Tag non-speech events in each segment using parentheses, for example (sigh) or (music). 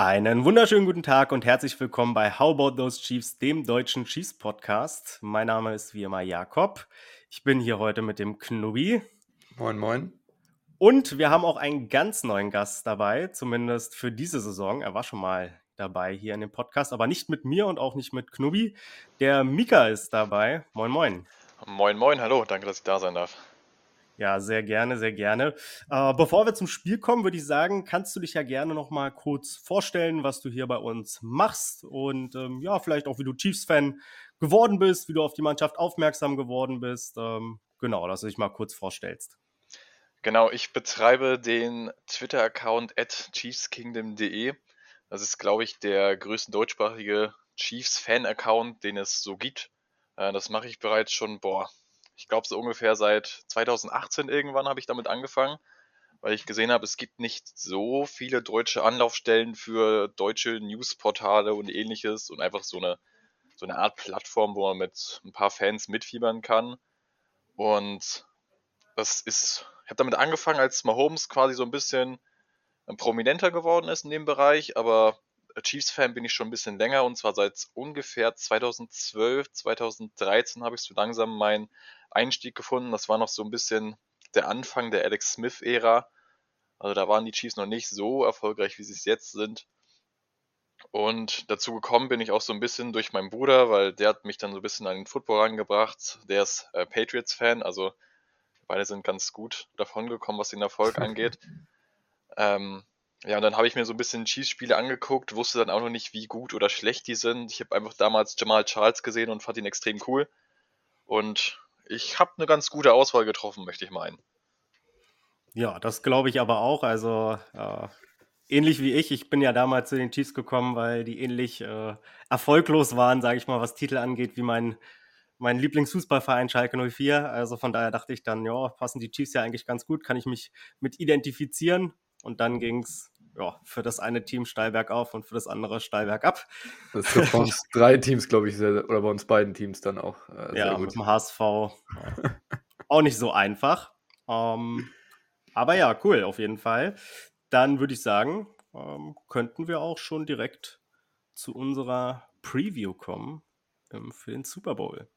Einen wunderschönen guten Tag und herzlich willkommen bei How About Those Chiefs, dem deutschen Chiefs Podcast. Mein Name ist wie immer Jakob. Ich bin hier heute mit dem Knubi. Moin, moin. Und wir haben auch einen ganz neuen Gast dabei, zumindest für diese Saison. Er war schon mal dabei hier in dem Podcast, aber nicht mit mir und auch nicht mit Knubi. Der Mika ist dabei. Moin, moin. Moin, moin, hallo. Danke, dass ich da sein darf. Ja, sehr gerne, sehr gerne. Äh, bevor wir zum Spiel kommen, würde ich sagen, kannst du dich ja gerne noch mal kurz vorstellen, was du hier bei uns machst und ähm, ja, vielleicht auch, wie du Chiefs-Fan geworden bist, wie du auf die Mannschaft aufmerksam geworden bist. Ähm, genau, dass du dich mal kurz vorstellst. Genau, ich betreibe den Twitter-Account at chiefskingdom.de. Das ist, glaube ich, der größte deutschsprachige Chiefs-Fan-Account, den es so gibt. Äh, das mache ich bereits schon, boah, ich glaube so ungefähr seit 2018 irgendwann habe ich damit angefangen, weil ich gesehen habe, es gibt nicht so viele deutsche Anlaufstellen für deutsche Newsportale und ähnliches und einfach so eine, so eine Art Plattform, wo man mit ein paar Fans mitfiebern kann. Und das ist, ich habe damit angefangen, als Mahomes quasi so ein bisschen prominenter geworden ist in dem Bereich, aber Chiefs-Fan bin ich schon ein bisschen länger und zwar seit ungefähr 2012, 2013 habe ich so langsam meinen Einstieg gefunden. Das war noch so ein bisschen der Anfang der Alex Smith-Ära. Also da waren die Chiefs noch nicht so erfolgreich, wie sie es jetzt sind. Und dazu gekommen bin ich auch so ein bisschen durch meinen Bruder, weil der hat mich dann so ein bisschen an den Football rangebracht. Der ist äh, Patriots-Fan, also beide sind ganz gut davon gekommen, was den Erfolg (laughs) angeht. Ähm, ja, und dann habe ich mir so ein bisschen Chiefs-Spiele angeguckt, wusste dann auch noch nicht, wie gut oder schlecht die sind. Ich habe einfach damals Jamal Charles gesehen und fand ihn extrem cool. Und ich habe eine ganz gute Auswahl getroffen, möchte ich meinen. Ja, das glaube ich aber auch. Also äh, ähnlich wie ich. Ich bin ja damals zu den Chiefs gekommen, weil die ähnlich äh, erfolglos waren, sage ich mal, was Titel angeht, wie mein, mein Lieblingsfußballverein Schalke 04. Also von daher dachte ich dann, ja, passen die Chiefs ja eigentlich ganz gut, kann ich mich mit identifizieren. Und dann ging es ja, für das eine Team steil bergauf und für das andere steil bergab. Das ist bei uns (laughs) drei Teams, glaube ich, sehr, oder bei uns beiden Teams dann auch. Äh, ja, gut. mit dem HSV (laughs) auch nicht so einfach. Ähm, aber ja, cool, auf jeden Fall. Dann würde ich sagen, ähm, könnten wir auch schon direkt zu unserer Preview kommen ähm, für den Super Bowl.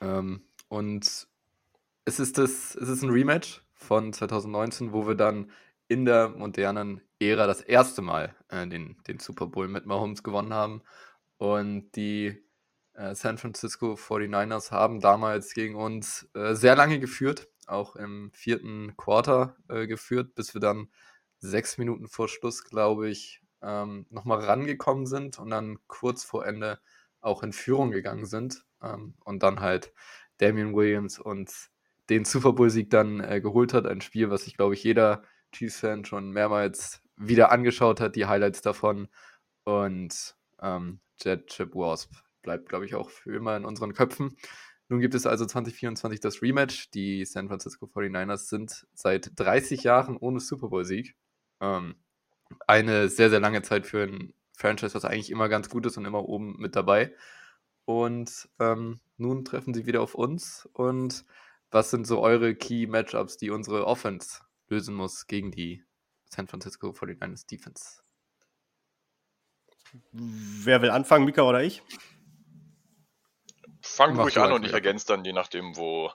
Ähm, und es ist, das, es ist ein Rematch von 2019, wo wir dann in der modernen Ära das erste Mal äh, den, den Super Bowl mit Mahomes gewonnen haben. Und die äh, San Francisco 49ers haben damals gegen uns äh, sehr lange geführt, auch im vierten Quarter äh, geführt, bis wir dann sechs Minuten vor Schluss, glaube ich, ähm, nochmal rangekommen sind und dann kurz vor Ende auch in Führung gegangen sind ähm, und dann halt Damian Williams und den Super Bowl-Sieg dann äh, geholt hat. Ein Spiel, was ich, glaube ich, jeder Chiefs-Fan schon mehrmals wieder angeschaut hat, die Highlights davon. Und ähm, Jet Chip Wasp bleibt, glaube ich, auch für immer in unseren Köpfen. Nun gibt es also 2024 das Rematch. Die San Francisco 49ers sind seit 30 Jahren ohne Super Bowl-Sieg. Ähm, eine sehr, sehr lange Zeit für ein Franchise, was eigentlich immer ganz gut ist und immer oben mit dabei. Und ähm, nun treffen sie wieder auf uns. Und was sind so eure Key Matchups, die unsere Offense lösen muss gegen die San Francisco 49ers Defense. Wer will anfangen, Mika oder ich? Fang ruhig an und ich ergänze dann, je nachdem, wo,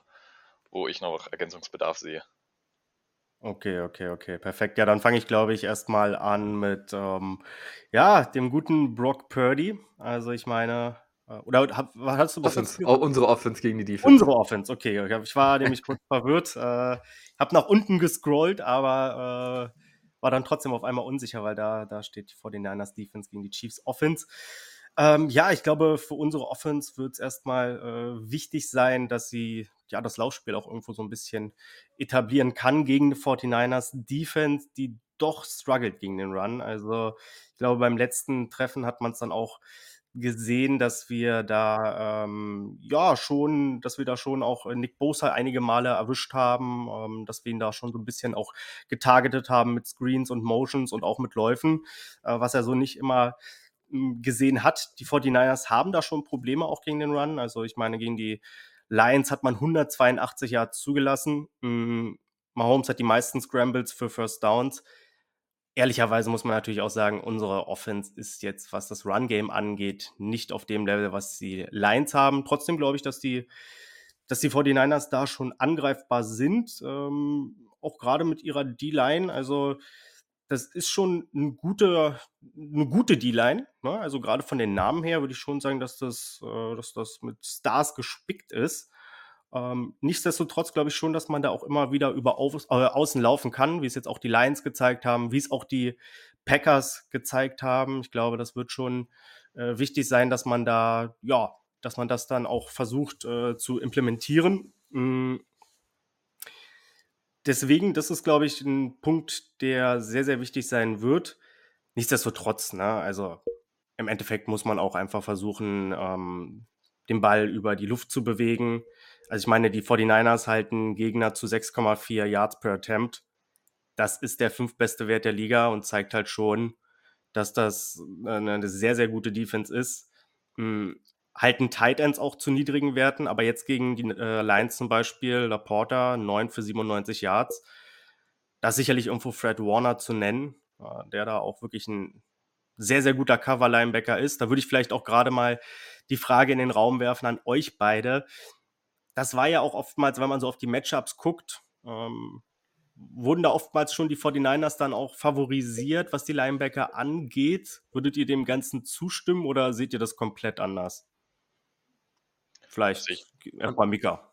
wo ich noch Ergänzungsbedarf sehe. Okay, okay, okay, perfekt. Ja, dann fange ich, glaube ich, erstmal an mit ähm, ja, dem guten Brock Purdy. Also ich meine, oder was hast du Offense, unsere Offense gegen die Defense. Unsere Offense, okay. Ich war nämlich kurz verwirrt. Äh, habe nach unten gescrollt, aber äh, war dann trotzdem auf einmal unsicher, weil da, da steht vor den Niners Defense gegen die Chiefs Offense. Ähm, ja, ich glaube, für unsere Offense wird es erstmal äh, wichtig sein, dass sie ja das Laufspiel auch irgendwo so ein bisschen etablieren kann gegen die 49ers Defense, die doch struggelt gegen den Run. Also ich glaube, beim letzten Treffen hat man es dann auch gesehen, dass wir da ähm, ja schon, dass wir da schon auch äh, Nick Bosa einige Male erwischt haben, ähm, dass wir ihn da schon so ein bisschen auch getargetet haben mit Screens und Motions und auch mit Läufen, äh, was er so nicht immer hm, gesehen hat. Die 49ers haben da schon Probleme auch gegen den Run. Also ich meine, gegen die Lions hat man 182 Yards zugelassen. Mm, Mahomes hat die meisten Scrambles für First Downs. Ehrlicherweise muss man natürlich auch sagen, unsere Offense ist jetzt, was das Run-Game angeht, nicht auf dem Level, was die Lions haben. Trotzdem glaube ich, dass die, dass die 49ers da schon angreifbar sind. Ähm, auch gerade mit ihrer D-Line. Also, das ist schon eine gute, eine gute D-Line. Ne? Also, gerade von den Namen her würde ich schon sagen, dass das, äh, dass das mit Stars gespickt ist. Ähm, nichtsdestotrotz glaube ich schon, dass man da auch immer wieder über Auf, äh, Außen laufen kann, wie es jetzt auch die Lions gezeigt haben, wie es auch die Packers gezeigt haben. Ich glaube, das wird schon äh, wichtig sein, dass man da, ja, dass man das dann auch versucht äh, zu implementieren. Mhm. Deswegen, das ist, glaube ich, ein Punkt, der sehr, sehr wichtig sein wird. Nichtsdestotrotz, ne, also im Endeffekt muss man auch einfach versuchen, ähm, den Ball über die Luft zu bewegen. Also ich meine, die 49ers halten Gegner zu 6,4 Yards per Attempt. Das ist der fünftbeste Wert der Liga und zeigt halt schon, dass das eine sehr, sehr gute Defense ist. Hm, halten Tight Ends auch zu niedrigen Werten, aber jetzt gegen die äh, Lions zum Beispiel, Laporta 9 für 97 Yards. Da ist sicherlich irgendwo Fred Warner zu nennen, äh, der da auch wirklich ein sehr, sehr guter Cover-Linebacker ist. Da würde ich vielleicht auch gerade mal die Frage in den Raum werfen an euch beide das war ja auch oftmals, wenn man so auf die Matchups guckt, ähm, wurden da oftmals schon die 49ers dann auch favorisiert, was die Linebacker angeht. Würdet ihr dem Ganzen zustimmen oder seht ihr das komplett anders? Vielleicht also erstmal Mika.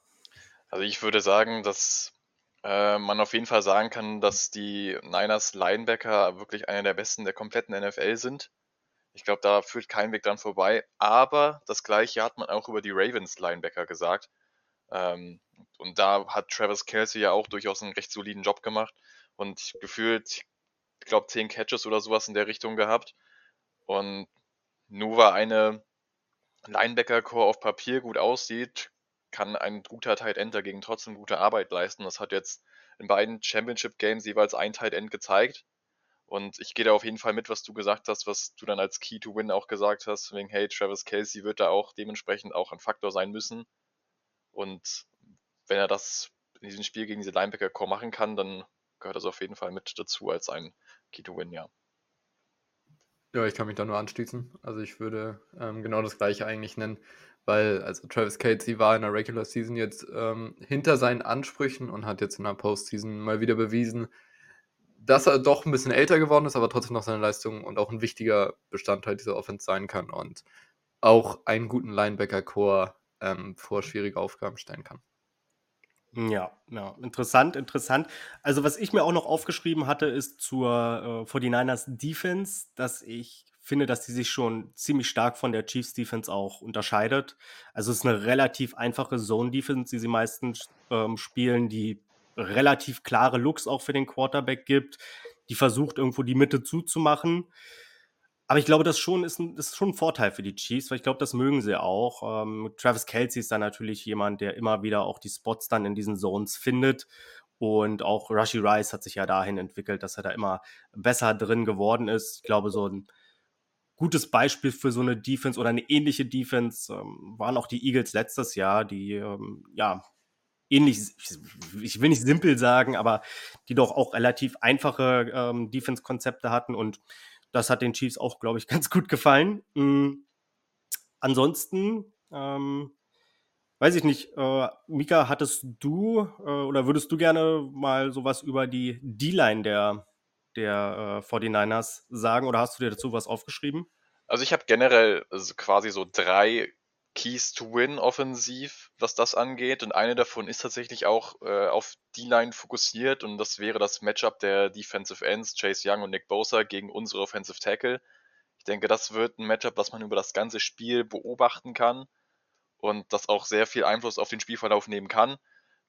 Also ich würde sagen, dass äh, man auf jeden Fall sagen kann, dass die Niners Linebacker wirklich einer der besten der kompletten NFL sind. Ich glaube, da führt kein Weg dran vorbei. Aber das gleiche hat man auch über die Ravens Linebacker gesagt. Ähm, und da hat Travis Kelsey ja auch durchaus einen recht soliden Job gemacht und gefühlt, ich glaube, 10 Catches oder sowas in der Richtung gehabt. Und nur weil eine Linebacker-Core auf Papier gut aussieht, kann ein guter Tight End dagegen trotzdem gute Arbeit leisten. Das hat jetzt in beiden Championship Games jeweils ein Tight End gezeigt. Und ich gehe da auf jeden Fall mit, was du gesagt hast, was du dann als Key to Win auch gesagt hast, wegen, hey, Travis Kelsey wird da auch dementsprechend auch ein Faktor sein müssen. Und wenn er das in diesem Spiel gegen diese Linebacker-Core machen kann, dann gehört das auf jeden Fall mit dazu als ein Key-to-Win, ja. Ja, ich kann mich da nur anschließen. Also ich würde ähm, genau das gleiche eigentlich nennen, weil also Travis Casey war in der Regular Season jetzt ähm, hinter seinen Ansprüchen und hat jetzt in der Postseason mal wieder bewiesen, dass er doch ein bisschen älter geworden ist, aber trotzdem noch seine Leistung und auch ein wichtiger Bestandteil dieser Offense sein kann und auch einen guten Linebacker-Core ähm, vor schwierige Aufgaben stellen kann. Ja, ja, interessant, interessant. Also, was ich mir auch noch aufgeschrieben hatte, ist zur äh, 49ers Defense, dass ich finde, dass die sich schon ziemlich stark von der Chiefs Defense auch unterscheidet. Also, es ist eine relativ einfache Zone Defense, die sie meistens ähm, spielen, die relativ klare Looks auch für den Quarterback gibt, die versucht, irgendwo die Mitte zuzumachen. Aber ich glaube, das schon ist, ein, ist schon ein Vorteil für die Chiefs, weil ich glaube, das mögen sie auch. Ähm, Travis Kelsey ist dann natürlich jemand, der immer wieder auch die Spots dann in diesen Zones findet. Und auch Rushy Rice hat sich ja dahin entwickelt, dass er da immer besser drin geworden ist. Ich glaube, so ein gutes Beispiel für so eine Defense oder eine ähnliche Defense ähm, waren auch die Eagles letztes Jahr, die ähm, ja ähnlich, ich will nicht simpel sagen, aber die doch auch relativ einfache ähm, Defense-Konzepte hatten und das hat den Chiefs auch, glaube ich, (laughs) ganz gut gefallen. Mhm. Ansonsten, ähm, weiß ich nicht, äh, Mika, hattest du äh, oder würdest du gerne mal sowas über die D-Line der, der äh, 49ers sagen oder hast du dir dazu was aufgeschrieben? Also ich habe generell quasi so drei Keys to Win offensiv, was das angeht. Und eine davon ist tatsächlich auch äh, auf D-Line fokussiert und das wäre das Matchup der Defensive Ends, Chase Young und Nick Bosa gegen unsere Offensive Tackle. Ich denke, das wird ein Matchup, was man über das ganze Spiel beobachten kann und das auch sehr viel Einfluss auf den Spielverlauf nehmen kann.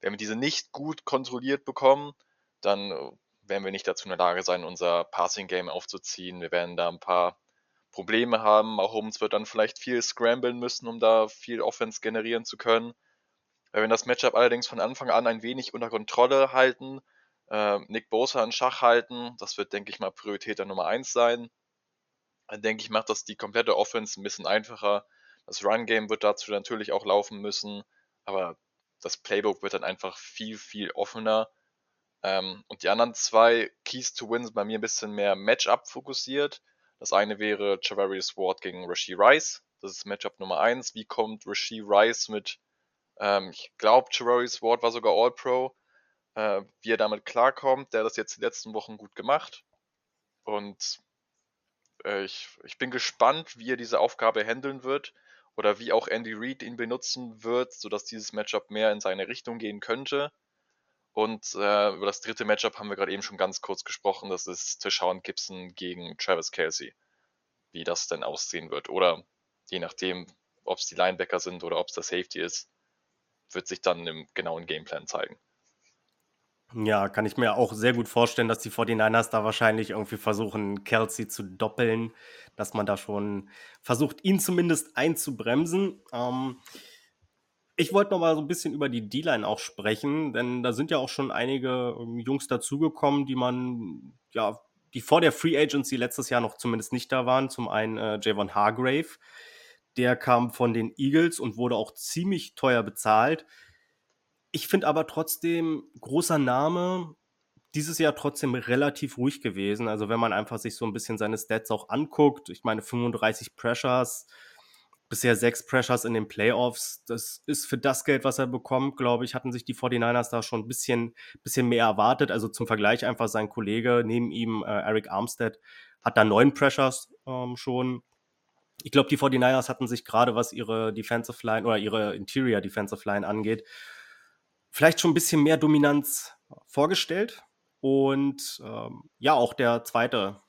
Wenn wir diese nicht gut kontrolliert bekommen, dann äh, werden wir nicht dazu in der Lage sein, unser Passing Game aufzuziehen. Wir werden da ein paar Probleme haben. Mahomes wird dann vielleicht viel scramblen müssen, um da viel Offense generieren zu können. Wenn wir das Matchup allerdings von Anfang an ein wenig unter Kontrolle halten, äh, Nick Bosa in Schach halten, das wird, denke ich mal, Priorität Nummer 1 sein. Dann denke ich, macht das die komplette Offense ein bisschen einfacher. Das Run-Game wird dazu natürlich auch laufen müssen. aber das Playbook wird dann einfach viel, viel offener. Ähm, und die anderen zwei Keys to Win sind bei mir ein bisschen mehr Matchup fokussiert. Das eine wäre Javarius Ward gegen Rasheed Rice. Das ist Matchup Nummer eins. Wie kommt Rasheed Rice mit, ähm, ich glaube, Javarius Ward war sogar All-Pro, äh, wie er damit klarkommt. Der hat das jetzt die letzten Wochen gut gemacht. Und äh, ich, ich bin gespannt, wie er diese Aufgabe handeln wird oder wie auch Andy Reid ihn benutzen wird, sodass dieses Matchup mehr in seine Richtung gehen könnte. Und äh, über das dritte Matchup haben wir gerade eben schon ganz kurz gesprochen. Das ist Tishawn Gibson gegen Travis Kelsey. Wie das denn aussehen wird. Oder je nachdem, ob es die Linebacker sind oder ob es der Safety ist, wird sich dann im genauen Gameplan zeigen. Ja, kann ich mir auch sehr gut vorstellen, dass die 49ers da wahrscheinlich irgendwie versuchen, Kelsey zu doppeln, dass man da schon versucht, ihn zumindest einzubremsen. Ähm, ich wollte noch mal so ein bisschen über die D-Line auch sprechen, denn da sind ja auch schon einige ähm, Jungs dazugekommen, die man, ja, die vor der Free Agency letztes Jahr noch zumindest nicht da waren. Zum einen äh, Javon Hargrave, der kam von den Eagles und wurde auch ziemlich teuer bezahlt. Ich finde aber trotzdem großer Name, dieses Jahr trotzdem relativ ruhig gewesen. Also wenn man einfach sich so ein bisschen seine Stats auch anguckt, ich meine 35 Pressures, bisher sechs Pressures in den Playoffs. Das ist für das Geld, was er bekommt, glaube ich, hatten sich die 49ers da schon ein bisschen, bisschen mehr erwartet. Also zum Vergleich einfach sein Kollege neben ihm, äh, Eric Armstead, hat da neun Pressures ähm, schon. Ich glaube, die 49ers hatten sich gerade, was ihre Defensive Line oder ihre Interior Defensive Line angeht, vielleicht schon ein bisschen mehr Dominanz vorgestellt. Und ähm, ja, auch der zweite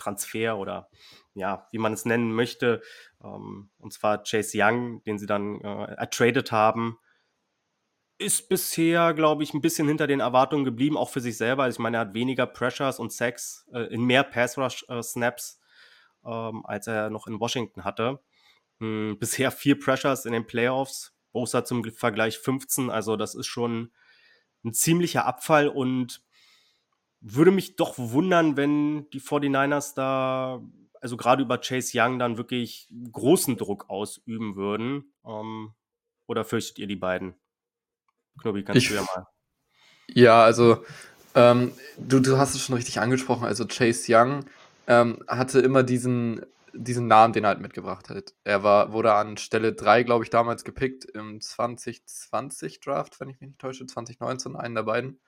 Transfer oder ja, wie man es nennen möchte, ähm, und zwar Chase Young, den sie dann äh, ertradet haben, ist bisher, glaube ich, ein bisschen hinter den Erwartungen geblieben, auch für sich selber. Also ich meine, er hat weniger Pressures und Sacks äh, in mehr Pass-Rush-Snaps, äh, ähm, als er noch in Washington hatte. Hm, (laughs) bisher vier Pressures in den Playoffs, Bosa zum Vergleich 15, also das ist schon ein ziemlicher Abfall und würde mich doch wundern, wenn die 49ers da also gerade über Chase Young dann wirklich großen Druck ausüben würden? Ähm, oder fürchtet ihr die beiden? Knobi, kannst ich, du ja mal. Ja, also ähm, du, du hast es schon richtig angesprochen. Also Chase Young ähm, hatte immer diesen, diesen Namen, den er halt mitgebracht hat. Er war, wurde an Stelle 3, glaube ich, damals gepickt im 2020 Draft, wenn ich mich nicht täusche, 2019, einen der beiden.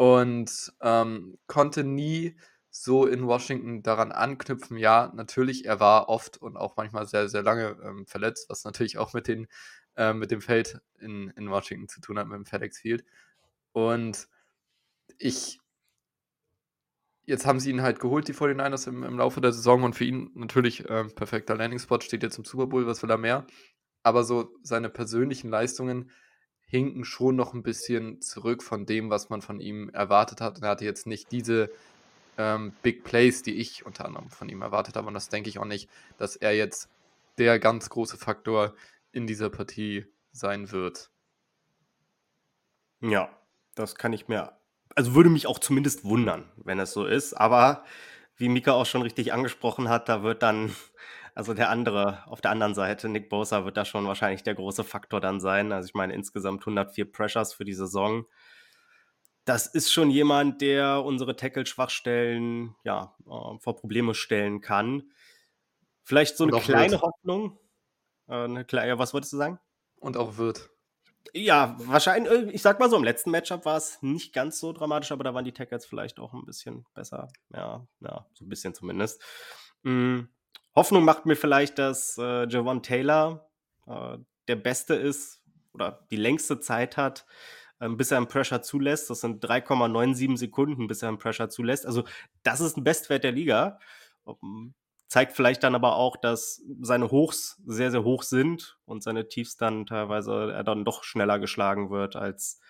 Und ähm, konnte nie so in Washington daran anknüpfen, ja, natürlich, er war oft und auch manchmal sehr, sehr lange ähm, verletzt, was natürlich auch mit, den, äh, mit dem Feld in, in Washington zu tun hat, mit dem FedEx Field. Und ich, jetzt haben sie ihn halt geholt, die 49ers im, im Laufe der Saison und für ihn natürlich äh, perfekter Landing-Spot, steht jetzt im Super Bowl, was will er mehr? Aber so seine persönlichen Leistungen hinken schon noch ein bisschen zurück von dem, was man von ihm erwartet hat. Und er hatte jetzt nicht diese ähm, Big Plays, die ich unter anderem von ihm erwartet habe. Und das denke ich auch nicht, dass er jetzt der ganz große Faktor in dieser Partie sein wird. Ja, das kann ich mir, also würde mich auch zumindest wundern, wenn es so ist. Aber wie Mika auch schon richtig angesprochen hat, da wird dann, also der andere, auf der anderen Seite, Nick Bosa, wird da schon wahrscheinlich der große Faktor dann sein. Also ich meine, insgesamt 104 Pressures für die Saison das ist schon jemand, der unsere Tackle-Schwachstellen ja, äh, vor Probleme stellen kann. Vielleicht so eine kleine wird. Hoffnung. Äh, eine kleine, was wolltest du sagen? Und auch wird. Ja, wahrscheinlich, äh, ich sag mal so, im letzten Matchup war es nicht ganz so dramatisch, aber da waren die Tackles vielleicht auch ein bisschen besser. Ja, ja so ein bisschen zumindest. Hm, Hoffnung macht mir vielleicht, dass äh, Javon Taylor äh, der Beste ist oder die längste Zeit hat, ähm, bis er einen Pressure zulässt. Das sind 3,97 Sekunden, bis er einen Pressure zulässt. Also das ist ein Bestwert der Liga. Ähm, zeigt vielleicht dann aber auch, dass seine Hochs sehr, sehr hoch sind und seine Tiefs dann teilweise er dann doch schneller geschlagen wird, als,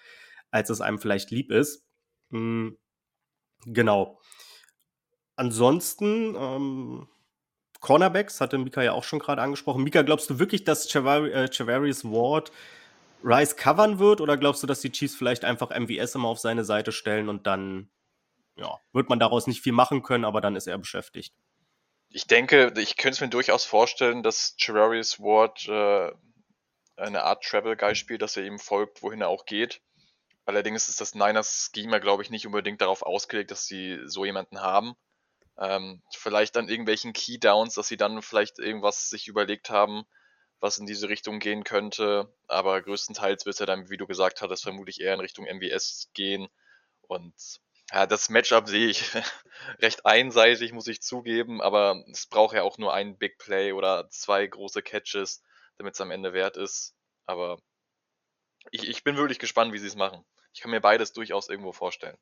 als es einem vielleicht lieb ist. Mhm. Genau. Ansonsten, ähm, Cornerbacks hatte Mika ja auch schon gerade angesprochen. Mika, glaubst du wirklich, dass Chavari, äh, Ward Rice covern wird oder glaubst du, dass die Chiefs vielleicht einfach MVS immer auf seine Seite stellen und dann ja, wird man daraus nicht viel machen können, aber dann ist er beschäftigt? Ich denke, ich könnte es mir durchaus vorstellen, dass Gerarius Ward äh, eine Art Travel Guy spielt, dass er ihm folgt, wohin er auch geht. Allerdings ist das Niners Schema, glaube ich, nicht unbedingt darauf ausgelegt, dass sie so jemanden haben. Ähm, vielleicht an irgendwelchen Keydowns, dass sie dann vielleicht irgendwas sich überlegt haben, was in diese Richtung gehen könnte. Aber größtenteils wird es ja dann, wie du gesagt hattest, vermutlich eher in Richtung MWS gehen. Und ja, das Matchup sehe ich (laughs) recht einseitig, muss ich zugeben, aber es braucht ja auch nur einen Big Play oder zwei große Catches, damit es am Ende wert ist. Aber ich, ich bin wirklich gespannt, wie sie es machen. Ich kann mir beides durchaus irgendwo vorstellen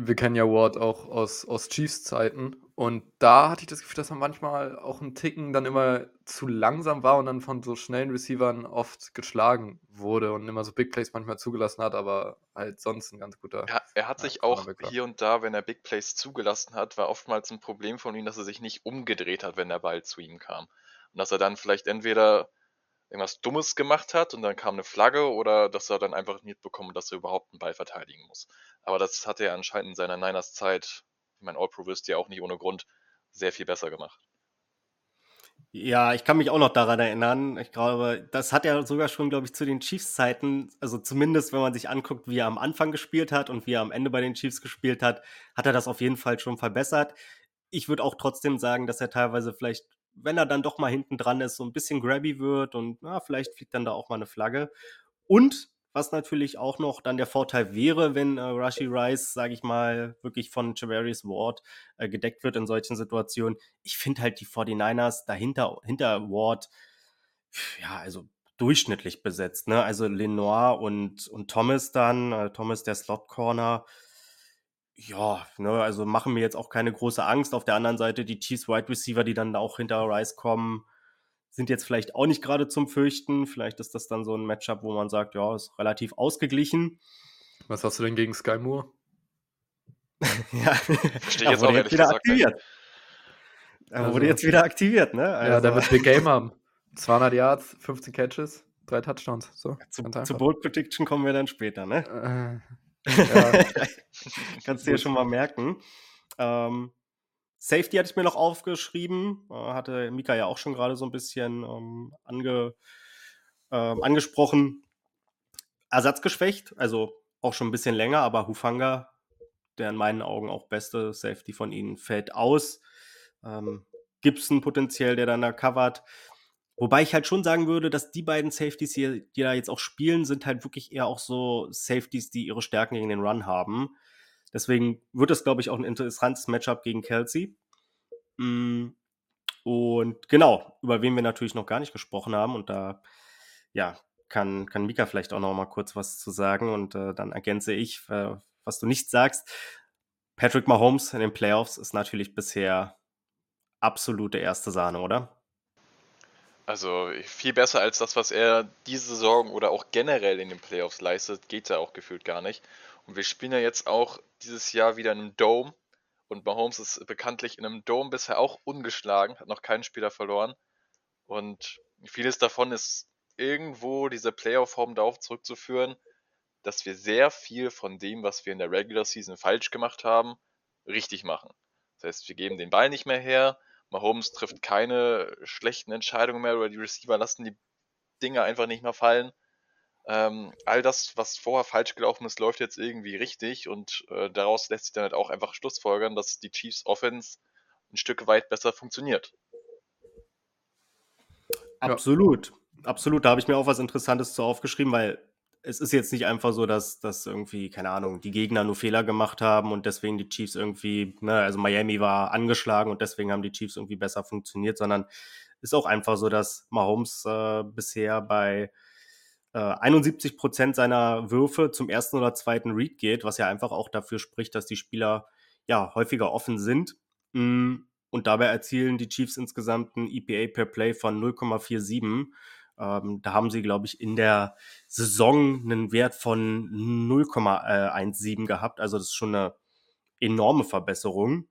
wir kennen ja Ward auch aus, aus Chiefs-Zeiten. Und da hatte ich das Gefühl, dass er manchmal auch ein Ticken dann immer zu langsam war und dann von so schnellen Receivern oft geschlagen wurde und immer so Big Plays manchmal zugelassen hat, aber halt sonst ein ganz guter. Ja, er hat sich auch hier und da, wenn er Big Plays zugelassen hat, war oftmals ein Problem von ihm, dass er sich nicht umgedreht hat, wenn der Ball zu ihm kam. Und dass er dann vielleicht entweder irgendwas Dummes gemacht hat und dann kam eine Flagge oder dass er dann einfach mitbekommen, dass er überhaupt einen Ball verteidigen muss. Aber das hat er anscheinend in seiner Niners Zeit, ich meine, All-Pro wirst ja auch nicht ohne Grund, sehr viel besser gemacht. Ja, ich kann mich auch noch daran erinnern. Ich glaube, das hat er sogar schon, glaube ich, zu den Chiefs-Zeiten, also zumindest wenn man sich anguckt, wie er am Anfang gespielt hat und wie er am Ende bei den Chiefs gespielt hat, hat er das auf jeden Fall schon verbessert. Ich würde auch trotzdem sagen, dass er teilweise vielleicht wenn er dann doch mal hinten dran ist, so ein bisschen grabby wird und na, vielleicht fliegt dann da auch mal eine Flagge. Und was natürlich auch noch dann der Vorteil wäre, wenn äh, Rashi Rice, sage ich mal, wirklich von Javarius Ward äh, gedeckt wird in solchen Situationen. Ich finde halt die 49ers dahinter, hinter Ward, ja, also durchschnittlich besetzt. Ne? Also Lenoir und, und Thomas dann, äh, Thomas der Slot Corner, ja, ne, also machen mir jetzt auch keine große Angst. Auf der anderen Seite die Chiefs Wide Receiver, die dann auch hinter Rice kommen, sind jetzt vielleicht auch nicht gerade zum Fürchten. Vielleicht ist das dann so ein Matchup, wo man sagt, ja, ist relativ ausgeglichen. Was hast du denn gegen Sky Moore? (laughs) ja, Verstehe jetzt wurde jetzt wieder aktiviert. Er also, wurde jetzt wieder aktiviert, ne? Also, ja, der wird Big Game haben. 200 Yards, 15 Catches, drei Touchdowns. So, zu, zu Bold Prediction kommen wir dann später, ne? Äh, ja. (laughs) (laughs) Kannst du dir schon mal merken. Ähm, Safety hatte ich mir noch aufgeschrieben. Äh, hatte Mika ja auch schon gerade so ein bisschen ähm, ange, äh, angesprochen. Ersatzgeschwächt, also auch schon ein bisschen länger, aber Hufanga, der in meinen Augen auch beste Safety von ihnen, fällt aus. Ähm, Gibson potenziell, der dann da covert. Wobei ich halt schon sagen würde, dass die beiden Safeties hier, die da jetzt auch spielen, sind halt wirklich eher auch so Safeties, die ihre Stärken gegen den Run haben. Deswegen wird es, glaube ich, auch ein interessantes Matchup gegen Kelsey. Mm, und genau, über wen wir natürlich noch gar nicht gesprochen haben. Und da, ja, kann, kann Mika vielleicht auch noch mal kurz was zu sagen. Und äh, dann ergänze ich, äh, was du nicht sagst. Patrick Mahomes in den Playoffs ist natürlich bisher absolute erste Sahne, oder? Also viel besser als das, was er diese Saison oder auch generell in den Playoffs leistet, geht er auch gefühlt gar nicht. Und wir spielen ja jetzt auch dieses Jahr wieder in einem Dome. Und Mahomes ist bekanntlich in einem Dome bisher auch ungeschlagen, hat noch keinen Spieler verloren. Und vieles davon ist irgendwo diese Playoff-Form darauf zurückzuführen, dass wir sehr viel von dem, was wir in der Regular Season falsch gemacht haben, richtig machen. Das heißt, wir geben den Ball nicht mehr her, Mahomes trifft keine schlechten Entscheidungen mehr oder die Receiver lassen die Dinge einfach nicht mehr fallen. Ähm, all das, was vorher falsch gelaufen ist, läuft jetzt irgendwie richtig und äh, daraus lässt sich dann halt auch einfach Schlussfolgern, dass die Chiefs Offense ein Stück weit besser funktioniert. Absolut, absolut. Da habe ich mir auch was Interessantes zu aufgeschrieben, weil es ist jetzt nicht einfach so, dass, dass irgendwie, keine Ahnung, die Gegner nur Fehler gemacht haben und deswegen die Chiefs irgendwie, ne, also Miami war angeschlagen und deswegen haben die Chiefs irgendwie besser funktioniert, sondern ist auch einfach so, dass Mahomes äh, bisher bei äh, 71 Prozent seiner Würfe zum ersten oder zweiten Read geht, was ja einfach auch dafür spricht, dass die Spieler ja häufiger offen sind. Mm, und dabei erzielen die Chiefs insgesamt ein EPA per Play von 0,47 ähm, da haben sie, glaube ich, in der Saison einen Wert von 0,17 gehabt. Also das ist schon eine enorme Verbesserung.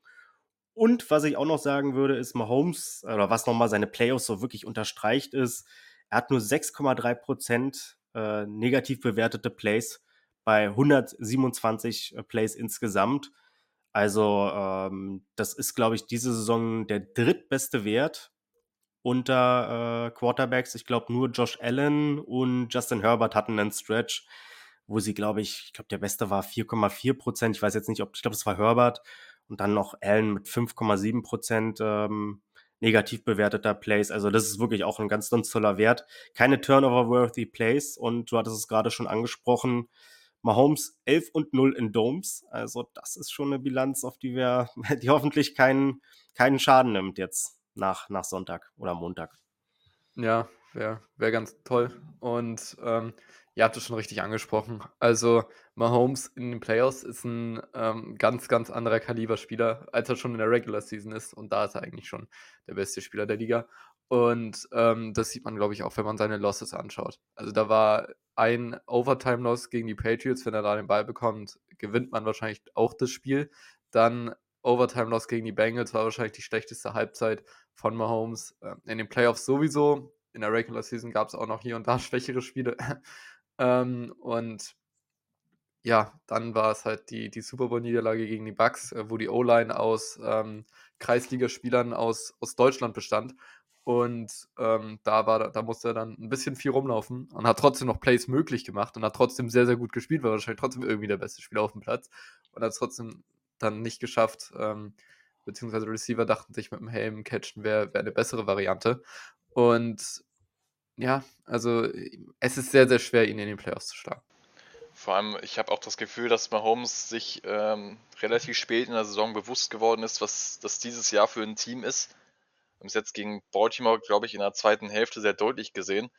Und was ich auch noch sagen würde, ist Mahomes, oder was nochmal seine Playoffs so wirklich unterstreicht, ist, er hat nur 6,3 Prozent äh, negativ bewertete Plays bei 127 äh, Plays insgesamt. Also ähm, das ist, glaube ich, diese Saison der drittbeste Wert unter äh, Quarterbacks. Ich glaube, nur Josh Allen und Justin Herbert hatten einen Stretch, wo sie, glaube ich, ich glaube, der beste war 4,4 Prozent. Ich weiß jetzt nicht, ob, ich glaube, es war Herbert. Und dann noch Allen mit 5,7 Prozent ähm, negativ bewerteter Plays. Also das ist wirklich auch ein ganz, ganz toller Wert. Keine Turnover-worthy Plays. Und du hattest es gerade schon angesprochen. Mahomes 11 und 0 in Domes. Also das ist schon eine Bilanz, auf die wir, (laughs) die hoffentlich keinen, keinen Schaden nimmt jetzt nach, nach Sonntag oder Montag. Ja, wäre wär ganz toll. Und ähm, ihr habt es schon richtig angesprochen. Also Mahomes in den Playoffs ist ein ähm, ganz, ganz anderer Kaliberspieler, als er schon in der Regular Season ist. Und da ist er eigentlich schon der beste Spieler der Liga. Und ähm, das sieht man, glaube ich, auch, wenn man seine Losses anschaut. Also da war ein Overtime-Loss gegen die Patriots. Wenn er da den Ball bekommt, gewinnt man wahrscheinlich auch das Spiel. Dann Overtime-Loss gegen die Bengals war wahrscheinlich die schlechteste Halbzeit von Mahomes. Ähm, in den Playoffs sowieso. In der Regular Season gab es auch noch hier und da (laughs) schwächere Spiele. ähm, und ja, dann war es halt die, die Super Bowl-Niederlage gegen die Bucks, äh, wo die O-Line aus ähm, Kreisligaspielern aus, aus Deutschland bestand. Und ähm, da, war, da musste er dann ein bisschen viel rumlaufen und hat trotzdem noch Plays möglich gemacht und hat trotzdem sehr, sehr gut gespielt, war wahrscheinlich trotzdem irgendwie der beste Spieler auf dem Platz und hat trotzdem dann nicht geschafft, ähm, beziehungsweise Receiver dachten sich mit dem Helm catchen wäre wär eine bessere Variante. Und ja, also es ist sehr, sehr schwer, ihn in den Playoffs zu schlagen. Vor allem, ich habe auch das Gefühl, dass Mahomes sich ähm, relativ spät in der Saison bewusst geworden ist, was das dieses Jahr für ein Team ist. Wir haben es jetzt gegen Baltimore, glaube ich, in der zweiten Hälfte sehr deutlich gesehen,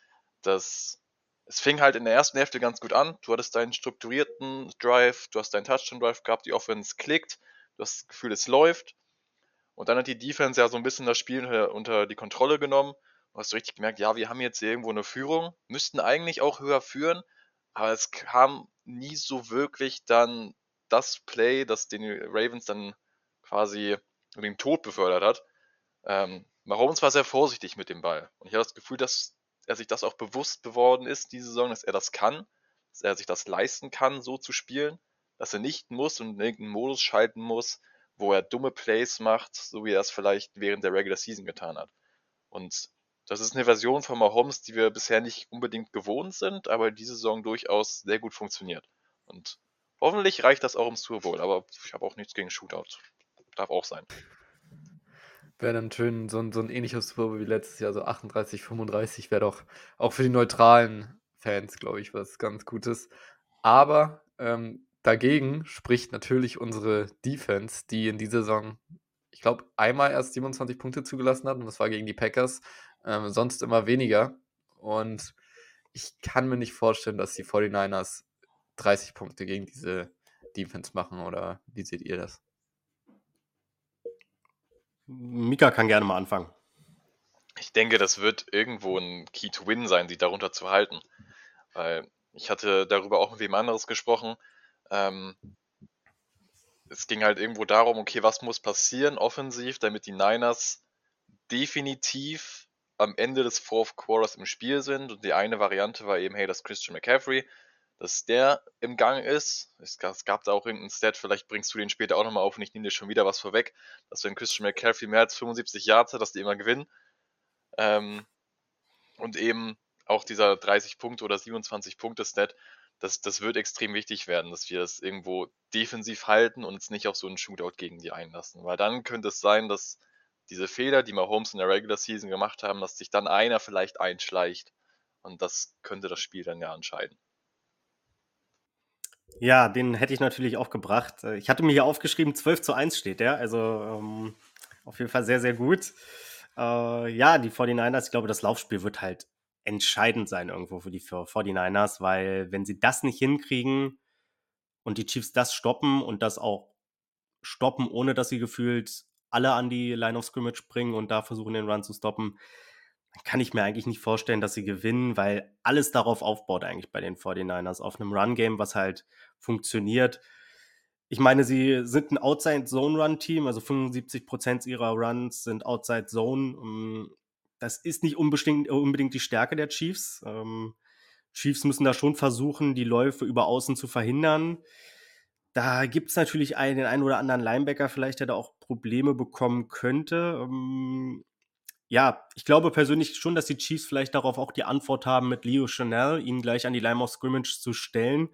dass es fing halt in der ersten Hälfte ganz gut an. Du hattest deinen strukturierten Drive, du hast deinen Touchdown-Drive gehabt, die Offense klickt, du hast das Gefühl, es läuft. Und dann hat die Defense ja so ein bisschen das Spiel unter, die Kontrolle genommen. Du hast richtig gemerkt, ja, wir haben jetzt hier irgendwo eine Führung, müssten eigentlich auch höher führen, aber es kam nie so wirklich dann das Play, das den Ravens dann quasi den Tod befördert hat. Ähm, Mahomes war sehr vorsichtig mit dem Ball. Und ich habe das Gefühl, dass er sich das auch bewusst geworden ist, diese Saison, dass er das kann, dass er sich das leisten kann, so zu spielen, dass er nicht muss und in irgendeinen Modus schalten muss, wo er dumme Plays macht, so wie er es vielleicht während der Regular Season getan hat. Und das ist eine Version von Mahomes, die wir bisher nicht unbedingt gewohnt sind, aber diese Saison durchaus sehr gut funktioniert. Und hoffentlich reicht das auch im Super Bowl, aber ich habe auch nichts gegen Shootout. Darf auch sein. Wäre dann schön, so ein, so ein ähnliches Bowl wie letztes Jahr, so 38, 35, wäre doch auch für die neutralen Fans, glaube ich, was ganz Gutes. Aber ähm, dagegen spricht natürlich unsere Defense, die in dieser Saison, ich glaube, einmal erst 27 Punkte zugelassen hat und das war gegen die Packers, ähm, sonst immer weniger. Und ich kann mir nicht vorstellen, dass die 49ers 30 Punkte gegen diese Defense machen oder wie seht ihr das? Mika kann gerne mal anfangen. Ich denke, das wird irgendwo ein Key to Win sein, sie darunter zu halten. Weil ich hatte darüber auch mit wem anderes gesprochen. Ähm, es ging halt irgendwo darum, okay, was muss passieren offensiv, damit die Niners definitiv am Ende des Fourth Quarters im Spiel sind. Und die eine Variante war eben, hey, das Christian McCaffrey dass der im Gang ist. Es gab, es gab da auch irgendeinen Stat, vielleicht bringst du den später auch nochmal auf und ich nehme dir schon wieder was vorweg, dass wenn Christian McCaffrey mehr als 75 Yards hat, dass die immer gewinnen. Ähm, und eben auch dieser 30 Punkte oder 27 Punkte Stat, das, das wird extrem wichtig werden, dass wir es irgendwo defensiv halten und uns nicht auf so einen Shootout gegen die einlassen. Weil dann könnte es sein, dass diese Fehler, die Mahomes in der Regular Season gemacht haben, dass sich dann einer vielleicht einschleicht. Und das könnte das Spiel dann ja entscheiden. Ja, den hätte ich natürlich auch gebracht. Äh, ich hatte mir hier aufgeschrieben, 12 zu 1 steht der. Also ähm, auf jeden Fall sehr, sehr gut. Äh, ja, die 49ers, ich glaube, das Laufspiel wird halt entscheidend sein irgendwo für die 49ers, weil wenn sie das nicht hinkriegen und die Chiefs das stoppen und das auch stoppen, ohne dass sie gefühlt alle an die Line of Scrimmage bringen und da versuchen, den Run zu stoppen, kann ich mir eigentlich nicht vorstellen, dass sie gewinnen, weil alles darauf aufbaut eigentlich bei den 49ers, auf einem Run-Game, was halt funktioniert. Ich meine, sie sind ein Outside-Zone-Run-Team, also 75% ihrer Runs sind Outside-Zone. Ähm, das ist nicht unbedingt, unbedingt die Stärke der Chiefs. Ähm, Chiefs müssen da schon versuchen, die Läufe über Außen zu verhindern. Da gibt es natürlich einen, den einen oder anderen Linebacker vielleicht, der da auch Probleme bekommen könnte. Ja, ich glaube persönlich schon, dass die Chiefs vielleicht darauf auch die Antwort haben, mit Leo Chanel ihn gleich an die Line of Scrimmage zu stellen,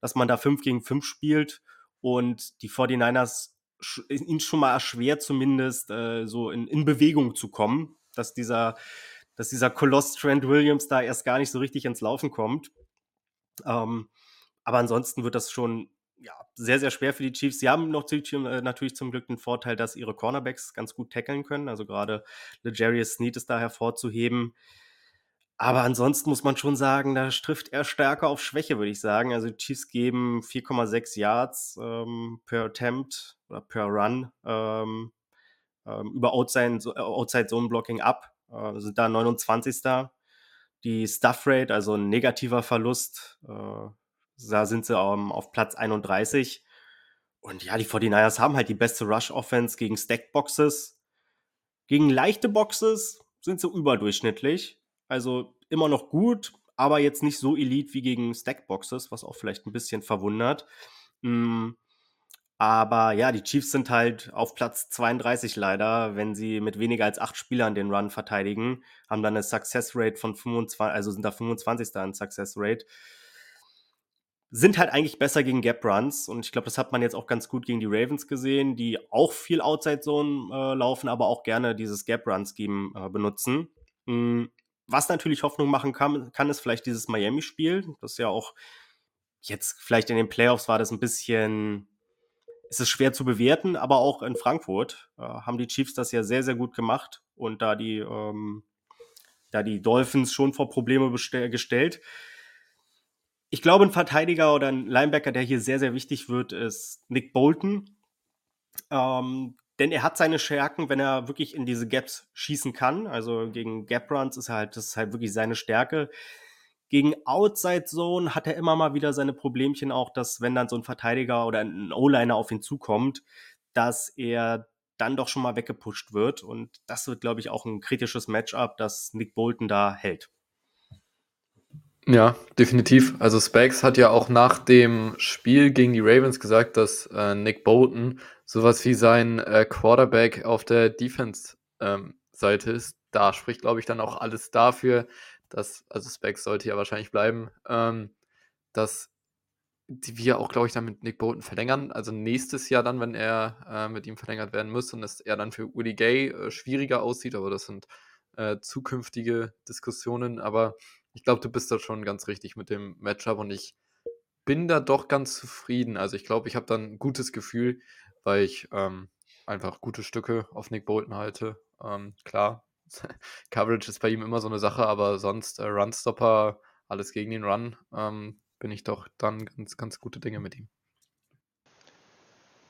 dass man da 5 gegen 5 spielt und die 49ers ihn schon mal erschwert, zumindest äh, so in, in Bewegung zu kommen, dass dieser, dass dieser Koloss Trent Williams da erst gar nicht so richtig ins Laufen kommt. Ähm, aber ansonsten wird das schon ja, sehr, sehr schwer für die Chiefs. Sie haben noch äh, natürlich zum Glück den Vorteil, dass ihre Cornerbacks ganz gut tackeln können. Also gerade Legarius Sneed ist da hervorzuheben. Aber ansonsten muss man schon sagen, da trifft er stärker auf Schwäche, würde ich sagen. Also die Chiefs geben 4,6 Yards ähm, per Attempt oder per Run ähm, ähm, über Outside, äh, Outside Zone Blocking ab. Äh, sind da 29. Die Stuff Rate, also ein negativer Verlust, äh, da sind sie ähm, auf Platz 31. Und ja, die 49ers haben halt die beste Rush-Offense gegen Stack-Boxes. Gegen leichte Boxes sind sie überdurchschnittlich. Also immer noch gut, aber jetzt nicht so elite wie gegen Stack-Boxes, was auch vielleicht ein bisschen verwundert. Mm, aber ja, die Chiefs sind halt auf Platz 32 leider, wenn sie mit weniger als acht Spielern den Run verteidigen, haben dann eine Success Rate von 25, also sind da 25. an Success Rate sind halt eigentlich besser gegen Gap Runs und ich glaube, das hat man jetzt auch ganz gut gegen die Ravens gesehen, die auch viel Outside Zone äh, laufen, aber auch gerne dieses Gap Run Scheme äh, benutzen. Mhm. Was natürlich Hoffnung machen kann, kann ist vielleicht dieses Miami-Spiel. Das ja auch jetzt vielleicht in den Playoffs war das ein bisschen, ist es schwer zu bewerten, aber auch in Frankfurt äh, haben die Chiefs das ja sehr, sehr gut gemacht und da die, ähm, da die Dolphins schon vor Probleme gestellt. Ich glaube, ein Verteidiger oder ein Linebacker, der hier sehr, sehr wichtig wird, ist Nick Bolton. Ähm, denn er hat seine Stärken, wenn er wirklich in diese Gaps schießen kann. Also gegen Gap Runs ist er halt, das ist halt wirklich seine Stärke. Gegen Outside Zone hat er immer mal wieder seine Problemchen auch, dass wenn dann so ein Verteidiger oder ein O-Liner auf ihn zukommt, dass er dann doch schon mal weggepusht wird. Und das wird, glaube ich, auch ein kritisches Matchup, das Nick Bolton da hält. Ja, definitiv. Also Spags hat ja auch nach dem Spiel gegen die Ravens gesagt, dass äh, Nick Bolton sowas wie sein äh, Quarterback auf der Defense-Seite ähm, ist. Da spricht, glaube ich, dann auch alles dafür, dass, also Spags sollte ja wahrscheinlich bleiben, ähm, dass die wir auch, glaube ich, dann mit Nick Bolton verlängern. Also nächstes Jahr dann, wenn er äh, mit ihm verlängert werden muss und dass er dann für Willie Gay äh, schwieriger aussieht, aber das sind äh, zukünftige Diskussionen. Aber ich glaube, du bist da schon ganz richtig mit dem Matchup und ich bin da doch ganz zufrieden. Also ich glaube, ich habe dann ein gutes Gefühl, weil ich ähm, einfach gute Stücke auf Nick Bolton halte. Ähm, klar, (laughs) Coverage ist bei ihm immer so eine Sache, aber sonst äh, Runstopper, alles gegen den Run, ähm, bin ich doch dann ganz, ganz gute Dinge mit ihm.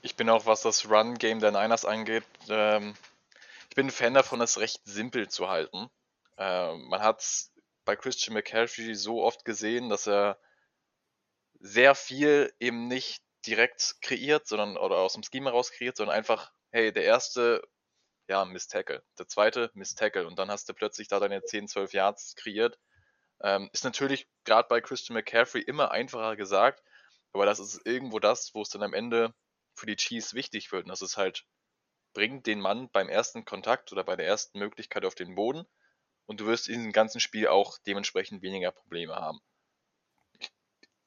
Ich bin auch, was das Run-Game der Niners angeht, ähm, ich bin ein Fan davon, es recht simpel zu halten. Ähm, man hat bei Christian McCaffrey so oft gesehen, dass er sehr viel eben nicht direkt kreiert, sondern oder aus dem Schema raus kreiert, sondern einfach, hey, der erste, ja, Miss Tackle, der zweite, Miss Tackle und dann hast du plötzlich da deine 10, 12 Yards kreiert. Ähm, ist natürlich gerade bei Christian McCaffrey immer einfacher gesagt, aber das ist irgendwo das, wo es dann am Ende für die Chiefs wichtig wird. Und das ist halt, bringt den Mann beim ersten Kontakt oder bei der ersten Möglichkeit auf den Boden und du wirst in diesem ganzen Spiel auch dementsprechend weniger Probleme haben.